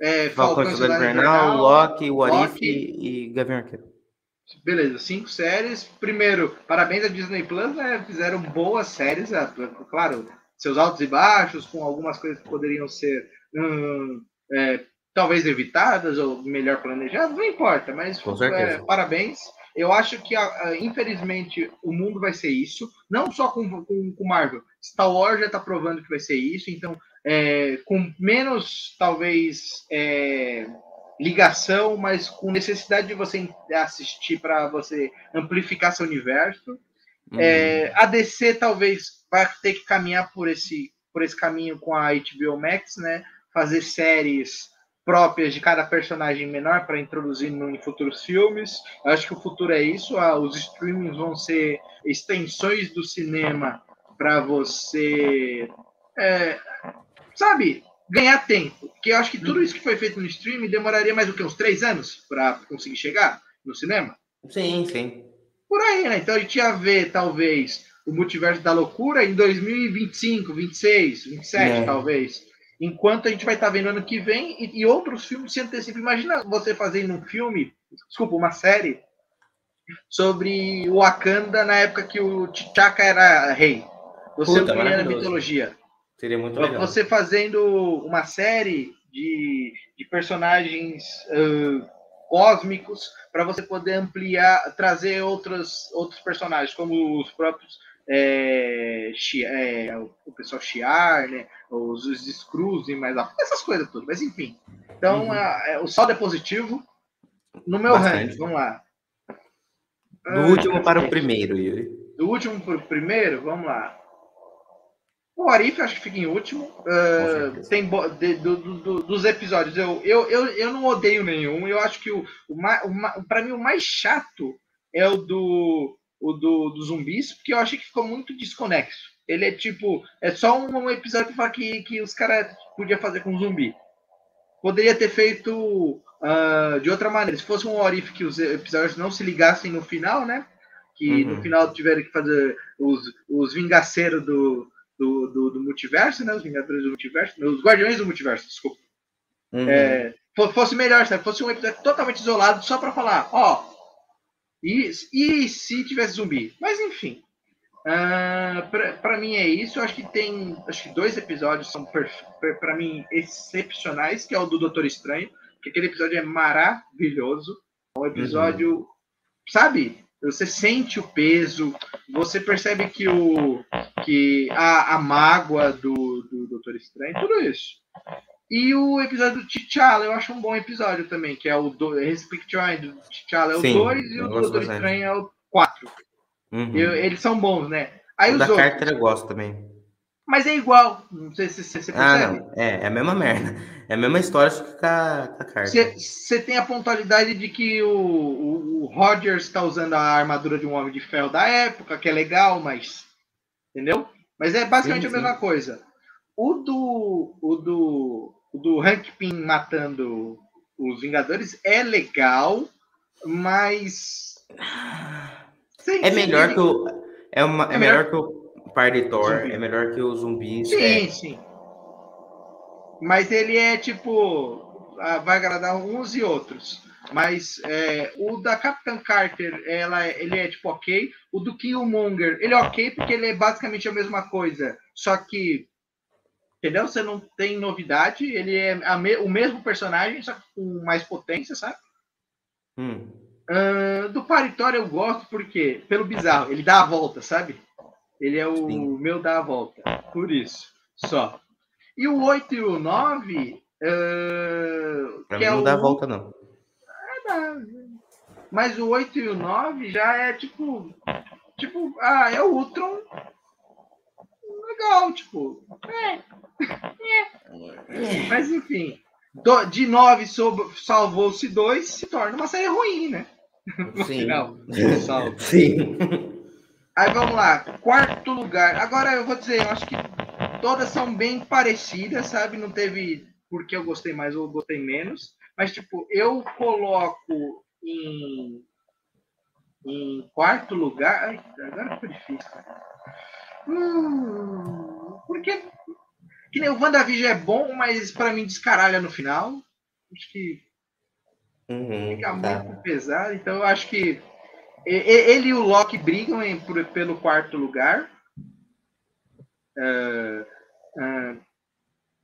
é, Falcão e Soldado Invernal, Loki, What Loki. e, e Gavião Arqueiro. Beleza, cinco séries. Primeiro, parabéns à Disney Plus, né? Fizeram boas séries, claro, seus altos e baixos, com algumas coisas que poderiam ser hum, é, talvez evitadas ou melhor planejadas, não importa, mas é, parabéns. Eu acho que, a- a- infelizmente, o mundo vai ser isso, não só com, com, com Marvel. Star Wars já está provando que vai ser isso, então, é, com menos, talvez, é, ligação, mas com necessidade de você assistir para você amplificar seu universo. Uhum. É, a DC talvez vai ter que caminhar por esse, por esse caminho com a HBO Max, né? Fazer séries próprias de cada personagem menor para introduzir em futuros filmes. Eu acho que o futuro é isso. Ah, os streamings vão ser extensões do cinema para você, é, sabe, ganhar tempo. Porque eu acho que tudo isso que foi feito no streaming demoraria mais do que uns três anos para conseguir chegar no cinema. Sim, sim. Por aí, né? Então a gente ia ver, talvez, o Multiverso da Loucura em 2025, 26, 27, é. talvez. Enquanto a gente vai estar tá vendo ano que vem e, e outros filmes se antecipam. Imagina você fazendo um filme, desculpa, uma série, sobre o Wakanda na época que o T'Chaka era rei. Você Puta, a mitologia. Seria muito legal. Você fazendo uma série de, de personagens uh, cósmicos para você poder ampliar, trazer outros, outros personagens, como os próprios é, é, o pessoal chiar, né? Os, os Screws e mais essas coisas tudo. Mas enfim. Então, uhum. é, o saldo é positivo. No meu ranking, vamos lá. Do ah, último para o primeiro, Yuri. Do último para o primeiro, vamos lá. O Arif acho que fica em último. Uh, tem de, do, do, dos episódios, eu, eu, eu, eu não odeio nenhum. Eu acho que o, o, o para mim o mais chato é o do o do, do zumbis, porque eu achei que ficou muito desconexo. Ele é tipo, é só um, um episódio que, que os caras podiam fazer com zumbi. Poderia ter feito uh, de outra maneira. Se fosse um Orif que os episódios não se ligassem no final, né? Que uhum. no final tiveram que fazer os, os vingaceiros do, do, do, do, multiverso, né? Os Vingadores do Multiverso, os Guardiões do Multiverso, desculpa. Uhum. É, fosse melhor, sabe? Fosse um episódio totalmente isolado só para falar, ó, e, e se tivesse zumbi? Mas enfim. Uh, para mim é isso. Eu acho que tem. Acho que dois episódios são para mim excepcionais, que é o do Doutor Estranho, que aquele episódio é maravilhoso. É um episódio, uhum. sabe? Você sente o peso, você percebe que o que a, a mágoa do, do Doutor Estranho, tudo isso. E o episódio do T'Challa eu acho um bom episódio também, que é o do, Respectful do T'Challa é o 2 e o do Doutor Estranho é o 4. Uhum. eles são bons, né? Aí o da outros... Carter eu gosto também. Mas é igual, não sei se você percebe. Ah, não. É, é a mesma merda. É a mesma história, só que com a, com a Carter. Você tem a pontualidade de que o, o, o Rogers está usando a armadura de um Homem de Ferro da época, que é legal, mas... Entendeu? Mas é basicamente sim, sim. a mesma coisa. O do, o do do Hank Pym matando os Vingadores é legal, mas. é melhor que o. É, uma, é, é melhor, melhor que o par de Thor, zumbi. é melhor que o zumbi. Sim, é. sim. Mas ele é tipo. Vai agradar uns e outros. Mas é, o da Capitã Carter, ela, ele é tipo ok. O do Killmonger, ele é ok porque ele é basicamente a mesma coisa. Só que Entendeu? Você não tem novidade, ele é me, o mesmo personagem, só com mais potência, sabe? Hum. Uh, do Paritório eu gosto porque, pelo bizarro, ele dá a volta, sabe? Ele é o Sim. meu dá a volta. Por isso, só. E o 8 e o 9. Uh, pra mim é não o... dá a volta, não. É, Mas o 8 e o 9 já é tipo. Tipo, ah, é o Ultron legal, tipo. É. é. Mas enfim. Do, de nove salvou-se dois, se torna uma série ruim, né? No Sim. final. Sim. Aí vamos lá, quarto lugar. Agora eu vou dizer, eu acho que todas são bem parecidas, sabe? Não teve porque eu gostei mais ou gostei menos. Mas, tipo, eu coloco em, em quarto lugar. Ai, agora ficou difícil. Hum, porque que nem o WandaVision é bom, mas para mim descaralha no final. Acho que uhum, fica tá. muito pesado. Então eu acho que ele e o Loki brigam em, por, pelo quarto lugar. Uh, uh,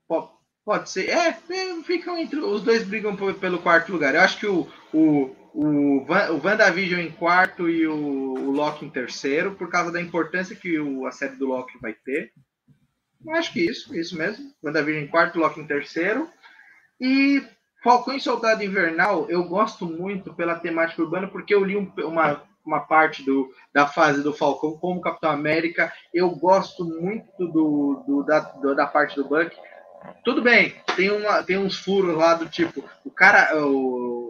pode, pode ser. É, é, ficam entre. Os dois brigam por, pelo quarto lugar. Eu acho que o, o, o, Van, o WandaVision em quarto e o, o Loki em terceiro, por causa da importância que o, a série do Loki vai ter. Eu acho que isso, isso mesmo. WandaVision em quarto, Loki em terceiro. E Falcão e Soldado Invernal, eu gosto muito pela temática urbana, porque eu li um, uma, uma parte do, da fase do Falcão como Capitão América. Eu gosto muito do, do da, do, da parte do Buck. tudo bem, tem, uma, tem uns furos lá do tipo, o cara, o,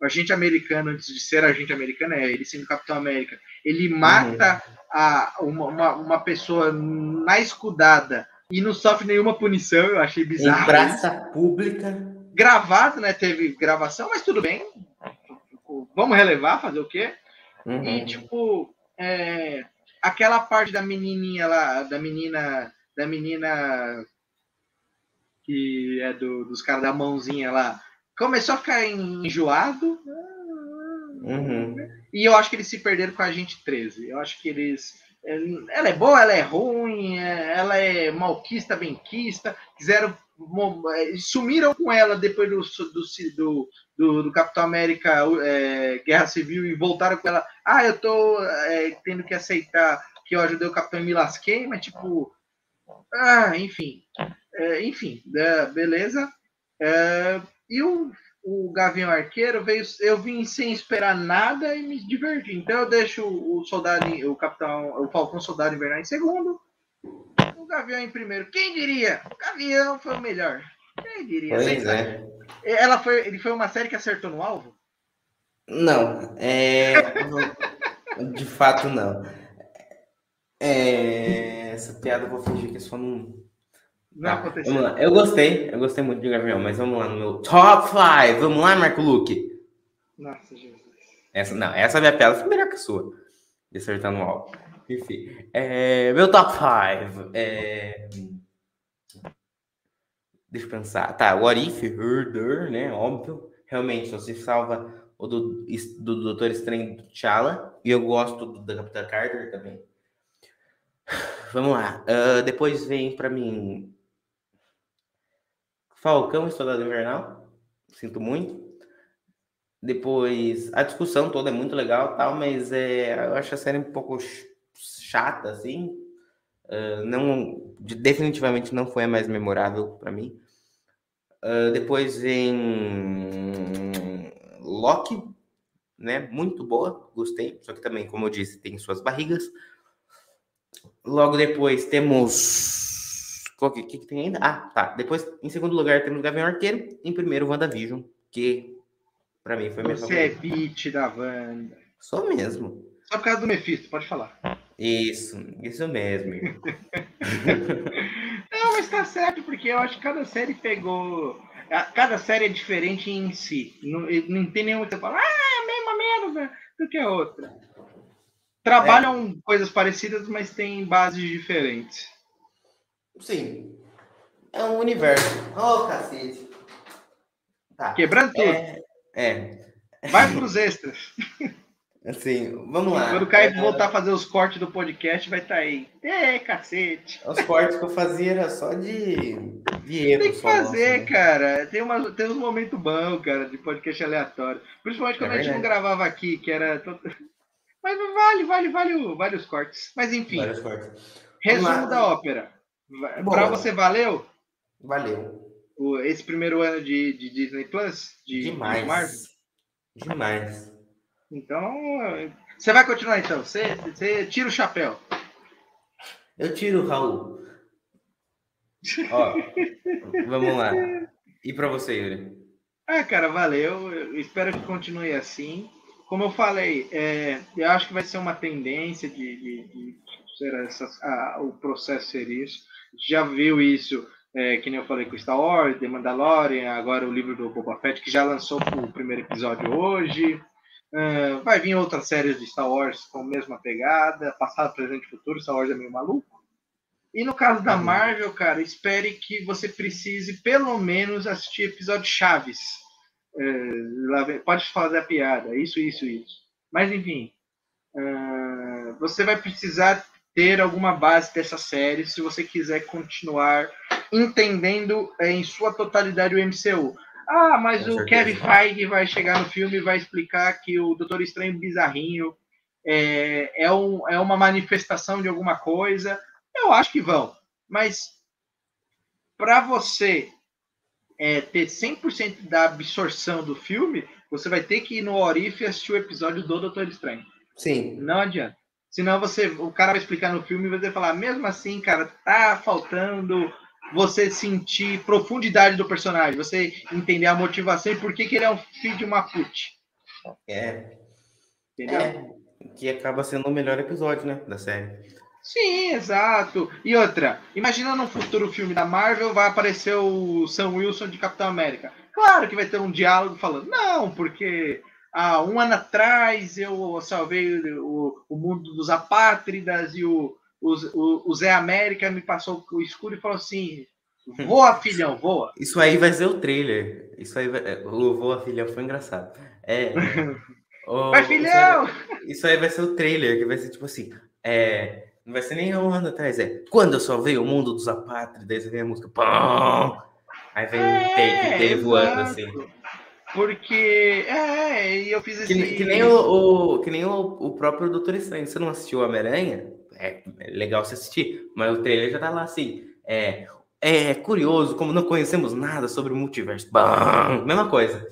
o, agente americano, antes de ser agente americano, é ele sendo Capitão América, ele mata uhum. a, uma, uma, uma, pessoa na escudada e não sofre nenhuma punição, eu achei bizarro. Em praça pública. Gravado, né? Teve gravação, mas tudo bem. Vamos relevar, fazer o quê? Uhum. E, tipo, é, aquela parte da menininha lá, da menina, da menina que é do, dos caras da mãozinha lá, começou a ficar enjoado. Uhum. E eu acho que eles se perderam com a gente 13. Eu acho que eles. Ela é boa, ela é ruim, ela é malquista, benquista. Quiseram. Sumiram com ela depois do, do, do, do Capitão América é, Guerra Civil e voltaram com ela. Ah, eu tô é, tendo que aceitar que eu ajudei o Capitão e me lasquei, mas tipo. Ah, enfim. É, enfim, é, beleza. E o, o Gavião Arqueiro veio, eu vim sem esperar nada e me diverti. Então eu deixo o soldado, o capitão, o Falcão Soldado Invernal em segundo, o Gavião em primeiro. Quem diria? O Gavião foi o melhor. Quem diria? Pois é. Ela foi, ele foi uma série que acertou no alvo? Não, é, de fato não. É, essa piada eu vou fingir que é só não não tá, aconteceu. Vamos lá. Eu gostei, eu gostei muito de Gavião, mas vamos lá no meu top 5. Vamos lá, Marco Luque. Nossa, Jesus. Essa, não, essa minha piada foi melhor que a sua. De acertar no. Enfim. É, meu top 5. É... Deixa eu pensar. Tá, What If, Herder, né? Óbvio. Realmente, você salva o do, do Doutor Estranho do T'Challa. E eu gosto do, da Capitã Carter também. Vamos lá. Uh, depois vem para mim Falcão e Soldado Invernal. Sinto muito. Depois, a discussão toda é muito legal, tal, mas é, eu acho a série um pouco chata, assim. Uh, não, definitivamente não foi a mais memorável para mim. Uh, depois vem Loki, né? Muito boa, gostei. Só que também, como eu disse, tem suas barrigas. Logo depois temos o que, que, que, tem ainda? Ah, tá. Depois, em segundo lugar, temos Gavião Arqueiro. Em primeiro, WandaVision, que pra mim foi mesmo. Você é beat da Wanda. Sou mesmo. Só por causa do Mephisto, pode falar. Isso, isso mesmo. Não, mas tá certo, porque eu acho que cada série pegou. Cada série é diferente em si. Não, não tem nenhuma que você fala, ah, é a mesma merda do que a outra. Trabalham é. coisas parecidas, mas têm bases diferentes. Sim. É um universo. Ô, oh, cacete. Tá. Quebrando tudo. É. é. Vai pros extras. Assim, vamos lá. Quando o Caio é, voltar a fazer os cortes do podcast, vai estar tá aí. É, cacete. Os cortes que eu fazia era só de, de erro. Tem que fazer, nossa, né? cara. Tem, uma, tem uns momentos bons, cara, de podcast aleatório. Principalmente quando é a gente não gravava aqui, que era. Mas vale, vale, vale, vale os cortes. Mas enfim. Vários cortes. Resumo da ópera. Para você valeu? Valeu. O, esse primeiro ano de, de Disney Plus? De, Demais. De Demais. Então, você vai continuar então. Você, você tira o chapéu. Eu tiro, Raul. Ó, vamos lá. E para você, Yuri? Ah, cara, valeu. Eu espero que continue assim. Como eu falei, é, eu acho que vai ser uma tendência de, de, de ser essas, a, o processo ser isso já viu isso, é, que nem eu falei com Star Wars, The Mandalorian, agora o livro do Boba Fett, que já lançou o primeiro episódio hoje. Uh, vai vir outras séries de Star Wars com a mesma pegada, passado, presente e futuro. Star Wars é meio maluco. E no caso da uhum. Marvel, cara, espere que você precise pelo menos assistir episódios chaves. Uh, pode fazer a piada, isso, isso, isso. Mas enfim, uh, você vai precisar ter alguma base dessa série se você quiser continuar entendendo é, em sua totalidade o MCU. Ah, mas Com o certeza. Kevin Feige vai chegar no filme e vai explicar que o Doutor Estranho bizarrinho é, é, um, é uma manifestação de alguma coisa. Eu acho que vão. Mas para você é, ter 100% da absorção do filme, você vai ter que ir no Orif e assistir o episódio do Doutor Estranho. Sim. Não adianta. Senão você, o cara vai explicar no filme e você vai falar, mesmo assim, cara, tá faltando você sentir profundidade do personagem, você entender a motivação e por que, que ele é um filho de uma put. É. Entendeu? É, que acaba sendo o melhor episódio, né, da série. Sim, exato. E outra, imagina num futuro filme da Marvel vai aparecer o Sam Wilson de Capitão América. Claro que vai ter um diálogo falando, não, porque há um ano atrás eu salvei o, o mundo dos apátridas e o, o, o Zé América me passou o escuro e falou assim: voa, filhão, voa. Isso aí vai ser o trailer. Isso aí vai... É, o voa, filhão foi engraçado. É. o... vai, filhão! Isso aí, vai ser o trailer, que vai ser tipo assim. É, não vai ser nem um ano atrás, é. Quando eu só veio o mundo dos apátridas, aí vem a música. Pum! Aí vem é, o Take voando assim. Porque. É, e eu fiz esse. Que, que nem, o, o, que nem o, o próprio Doutor Estranho. Você não assistiu Homem-Aranha? É, é, legal você assistir, mas o trailer já tá lá assim. É, é curioso como não conhecemos nada sobre o multiverso. Bam! Mesma coisa.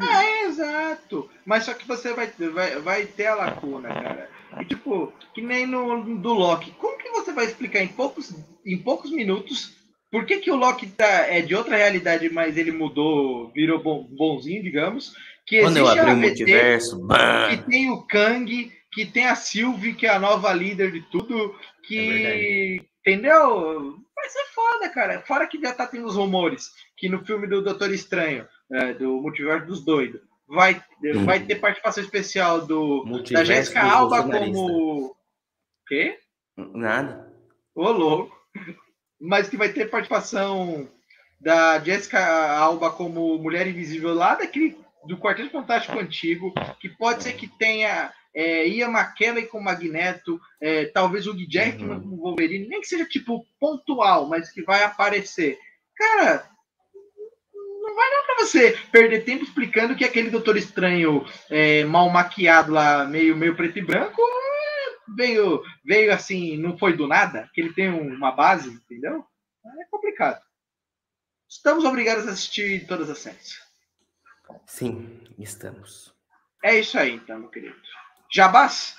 É, exato. Mas só que você vai, vai, vai ter a lacuna, cara. E, tipo, que nem no do Loki. Como que você vai explicar em poucos, em poucos minutos por que, que o Loki tá, é de outra realidade, mas ele mudou, virou bom, bonzinho, digamos? Que Quando eu abri o multiverso, que tem o Kang, que tem a Sylvie, que é a nova líder de tudo, que. É entendeu? Vai ser foda, cara. Fora que já tá tendo os rumores que no filme do Doutor Estranho, é, do Multiverso dos Doidos, vai, hum. vai ter participação especial do, da Jéssica Alba como. Quê? Nada. Ô, louco. Mas que vai ter participação da Jéssica Alba como Mulher Invisível lá daquele do Quarteto Fantástico antigo, que pode ser que tenha é, Ian McKellen com Magneto, é, talvez o Jackman uhum. com Wolverine, nem que seja tipo pontual, mas que vai aparecer. Cara, não vai dar para você perder tempo explicando que aquele Doutor Estranho é, mal maquiado lá, meio, meio preto e branco, veio, veio assim, não foi do nada, que ele tem uma base, entendeu? É complicado. Estamos obrigados a assistir todas as séries. Sim, estamos. É isso aí, então, meu querido. Jabás?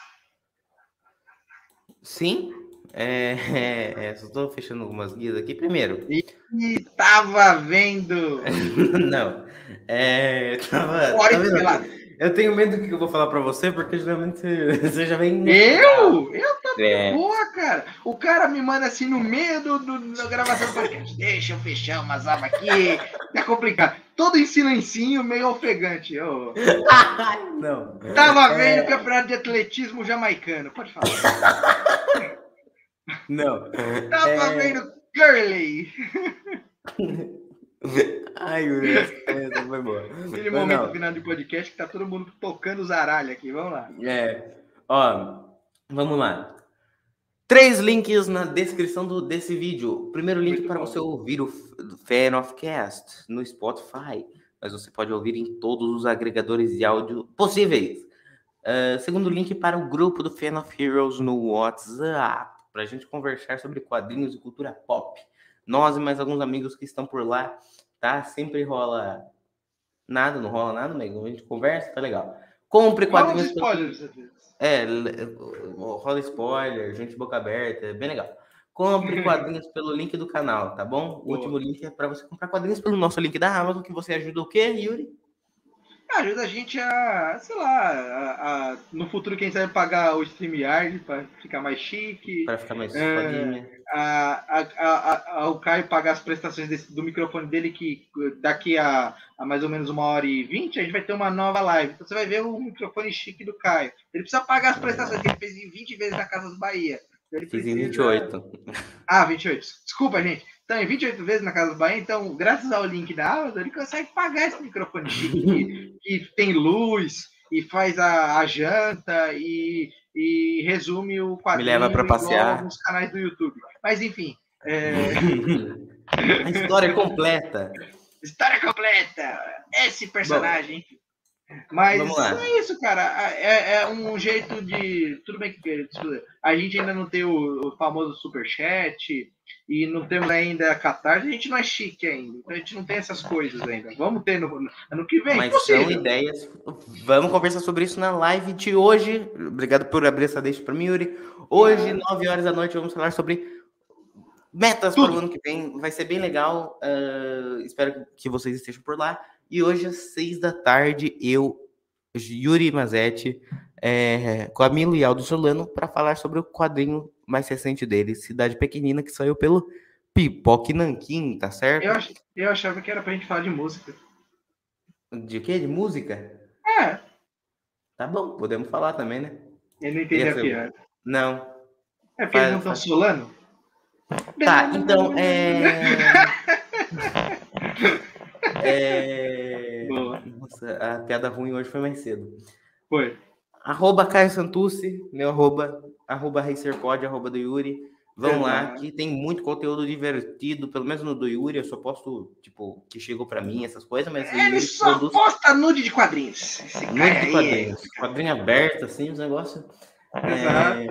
Sim, é, é, é, só estou fechando algumas guias aqui. Primeiro. E tava vendo. Não. É, tava, tava eu tenho medo do que eu vou falar para você, porque geralmente você já vem. Eu? Eu tô é. boa, cara. O cara me manda assim no meio do, do, da gravação do podcast. Deixa eu fechar umas abas aqui. É complicado. Todo em silencinho, meio ofegante. Oh. Não. Tava vendo é... o campeonato de atletismo jamaicano. Pode falar. Não. Tava é... vendo Curly. Ai, essa foi boa. Aquele momento não. final de podcast que tá todo mundo tocando os aralhos aqui. Vamos lá. É. Ó, vamos lá. Três links na descrição do, desse vídeo. primeiro link Muito para bom. você ouvir o Fan of Cast no Spotify, mas você pode ouvir em todos os agregadores de áudio possíveis. Uh, segundo link para o grupo do Fan of Heroes no WhatsApp para a gente conversar sobre quadrinhos e cultura pop. Nós e mais alguns amigos que estão por lá, tá? Sempre rola nada, não rola nada, amigo. A gente conversa, tá legal. Compre quadrinhos. spoilers, É, rola spoiler, gente boca aberta, é bem legal. Compre quadrinhos pelo link do canal, tá bom? O último link é para você comprar quadrinhos pelo nosso link da Amazon, que você ajuda o quê, Yuri? ajuda a gente a, sei lá, a, a, no futuro, quem sabe, pagar o StreamYard para ficar mais chique. Para ficar mais é, a, a, a, o Caio pagar as prestações desse, do microfone dele, que daqui a, a, mais ou menos uma hora e vinte, a gente vai ter uma nova live. Então você vai ver o microfone chique do Caio. Ele precisa pagar as prestações que ele fez em 20 vezes na Casas Bahia. Ele Fiz precisa... em 28. Ah, 28. Desculpa, gente. Então, em 28 vezes na Casa do Bahia, então, graças ao link da Amazon, ele consegue pagar esse microfone que, que tem luz e faz a, a janta e, e, resume o quadrinho Me leva para passear nos canais do YouTube. Mas, enfim. É... a história completa. História completa. Esse personagem, Bom. Mas é isso, cara. É, é, um jeito de. Tudo bem que a gente ainda não tem o, o famoso superchat e não temos ainda a catarse, a gente não é chique ainda. Então a gente não tem essas coisas ainda. Vamos ter no ano que vem. Mas possível. são ideias. Vamos conversar sobre isso na live de hoje. Obrigado por abrir essa deixa para mim, Yuri. Hoje, ah. 9 horas da noite, vamos falar sobre metas Tudo. para o ano que vem. Vai ser bem legal. Uh, espero que vocês estejam por lá. E hoje, às seis da tarde, eu, Yuri Mazetti, é, com a Milo e Aldo Solano, para falar sobre o quadrinho mais recente dele, Cidade Pequenina, que saiu pelo Pipoque Nanquim, tá certo? Eu, ach, eu achava que era pra gente falar de música. De quê? De música? É. Tá bom, podemos falar também, né? Eu não entendi a piada. Não. É porque eles não estão solando? Tá, então é. é... Nossa, a piada ruim hoje foi mais cedo. Foi. Arroba Caio Santucci, meu arroba, arroba RacerPod, arroba do Yuri. Vão lá, que tem muito conteúdo divertido, pelo menos no do Yuri, eu só posto, tipo, que chegou para mim, essas coisas, mas Ele só produz... posta nude de quadrinhos. nude de quadrinhos. É... Quadrinho aberto, assim, os negócios. É...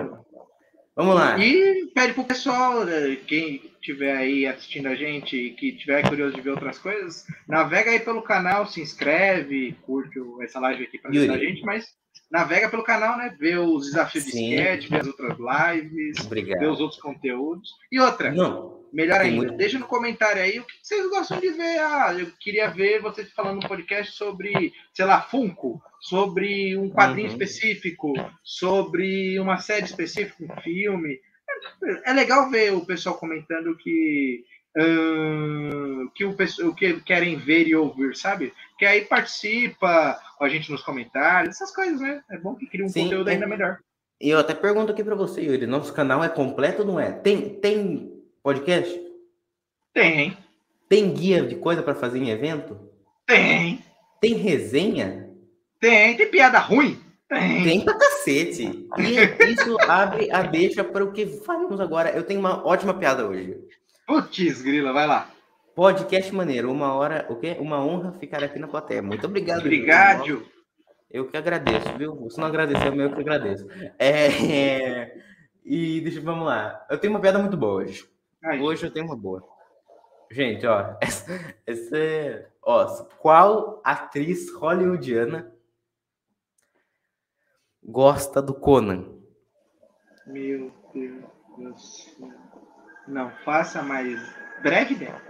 Vamos lá. E pede pro pessoal, né, quem estiver aí assistindo a gente, que tiver curioso de ver outras coisas, navega aí pelo canal, se inscreve, curte essa live aqui para ajudar a gente, mas navega pelo canal, né? Vê os desafios Sim. de sketch, vê as outras lives, Obrigado. vê os outros conteúdos. E outra, Não, melhor ainda, muito... deixa no comentário aí o que vocês gostam de ver. Ah, eu queria ver vocês falando no podcast sobre, sei lá, Funko, sobre um quadrinho uhum. específico, sobre uma série específica, um filme. É, é legal ver o pessoal comentando que Uh, que o, o que querem ver e ouvir, sabe? Que aí participa com a gente nos comentários, essas coisas, né? É bom que cria um Sim, conteúdo é... ainda melhor. E eu até pergunto aqui para você, Yuri, nosso canal é completo ou não é? Tem, tem podcast? Tem. Tem guia de coisa para fazer em evento? Tem. Tem resenha? Tem. Tem piada ruim? Tem. Tem pra cacete. E isso abre a deixa para o que faremos agora. Eu tenho uma ótima piada hoje. Putz, grila, vai lá. Podcast maneiro, uma hora, o quê? Uma honra ficar aqui na plateia. Muito obrigado. Obrigado. Eu que agradeço, viu? Você não agradeceu, eu que agradeço. É, é, e deixa, vamos lá. Eu tenho uma piada muito boa hoje. Ai, hoje eu tenho uma boa. Gente, ó, essa, essa é, ó, qual atriz hollywoodiana gosta do Conan? Meu Deus do céu. Não faça mais. Breve ideia.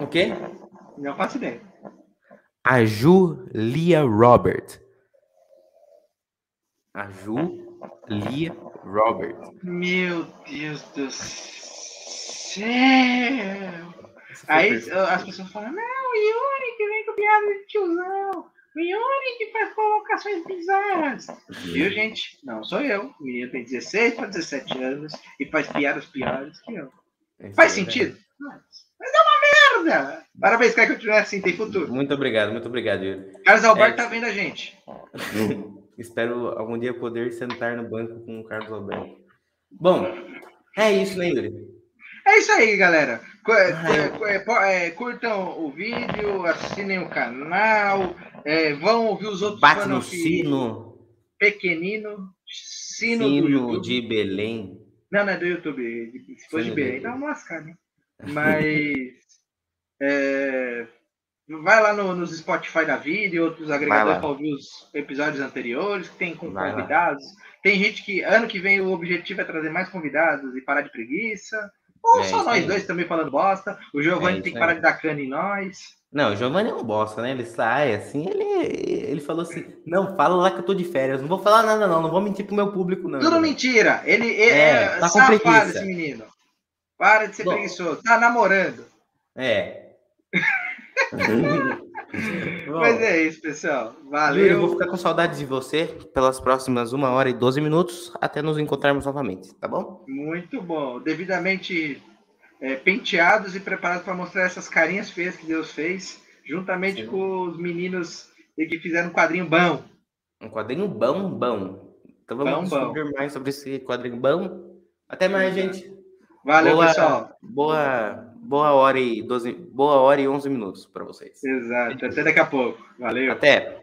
O quê? Não faço ideia. A Julia Robert. A Julia Robert. Meu Deus do céu! Aí as pessoas falam, não, Yuri que vem com piada de tiozão. O Yuri que faz colocações bizarras. Viu, gente? Não sou eu. O menino tem 16 para 17 anos e faz piadas piores que eu. Esse faz é sentido? Mas, mas é uma merda! Parabéns, quer continuar assim, tem futuro. Muito obrigado, muito obrigado, Yuri. Carlos Alberto é... tá vendo a gente. Espero algum dia poder sentar no banco com o Carlos Alberto. Bom, é isso, né, Yuri? É isso aí, galera. É, curtam o vídeo, assinem o canal, é, vão ouvir os outros. Bate no sino. Pequenino. Sino, sino de Belém. Não, não é do YouTube. Se for de Belém, dá uma lascada, né? Mas. é, vai lá no, nos Spotify da vida e outros agregadores para ouvir os episódios anteriores, que tem com vai convidados. Lá. Tem gente que ano que vem o objetivo é trazer mais convidados e parar de preguiça. Ou é, só nós dois também falando bosta. O Giovanni é, tem que parar de dar cana em nós. Não, o Giovanni é um bosta, né? Ele sai assim, ele, ele falou assim: não, fala lá que eu tô de férias. Não vou falar nada, não. Não vou mentir pro meu público, não. Tudo mentira. Ele, ele é, é tá safado, esse menino. Para de ser Bom, preguiçoso. Tá namorando. É. Mas é isso, pessoal. Valeu. Eu vou ficar com saudade de você pelas próximas uma hora e 12 minutos até nos encontrarmos novamente, tá bom? Muito bom. Devidamente é, penteados e preparados para mostrar essas carinhas feias que Deus fez, juntamente Sim. com os meninos que fizeram um quadrinho bom. Um quadrinho bom, bom. Então vamos bom, descobrir bom. mais sobre esse quadrinho bom. Até mais, gente. Valeu, boa, pessoal. Boa, boa hora e 12, boa hora e 11 minutos para vocês. Exato. Até daqui a pouco. Valeu. Até.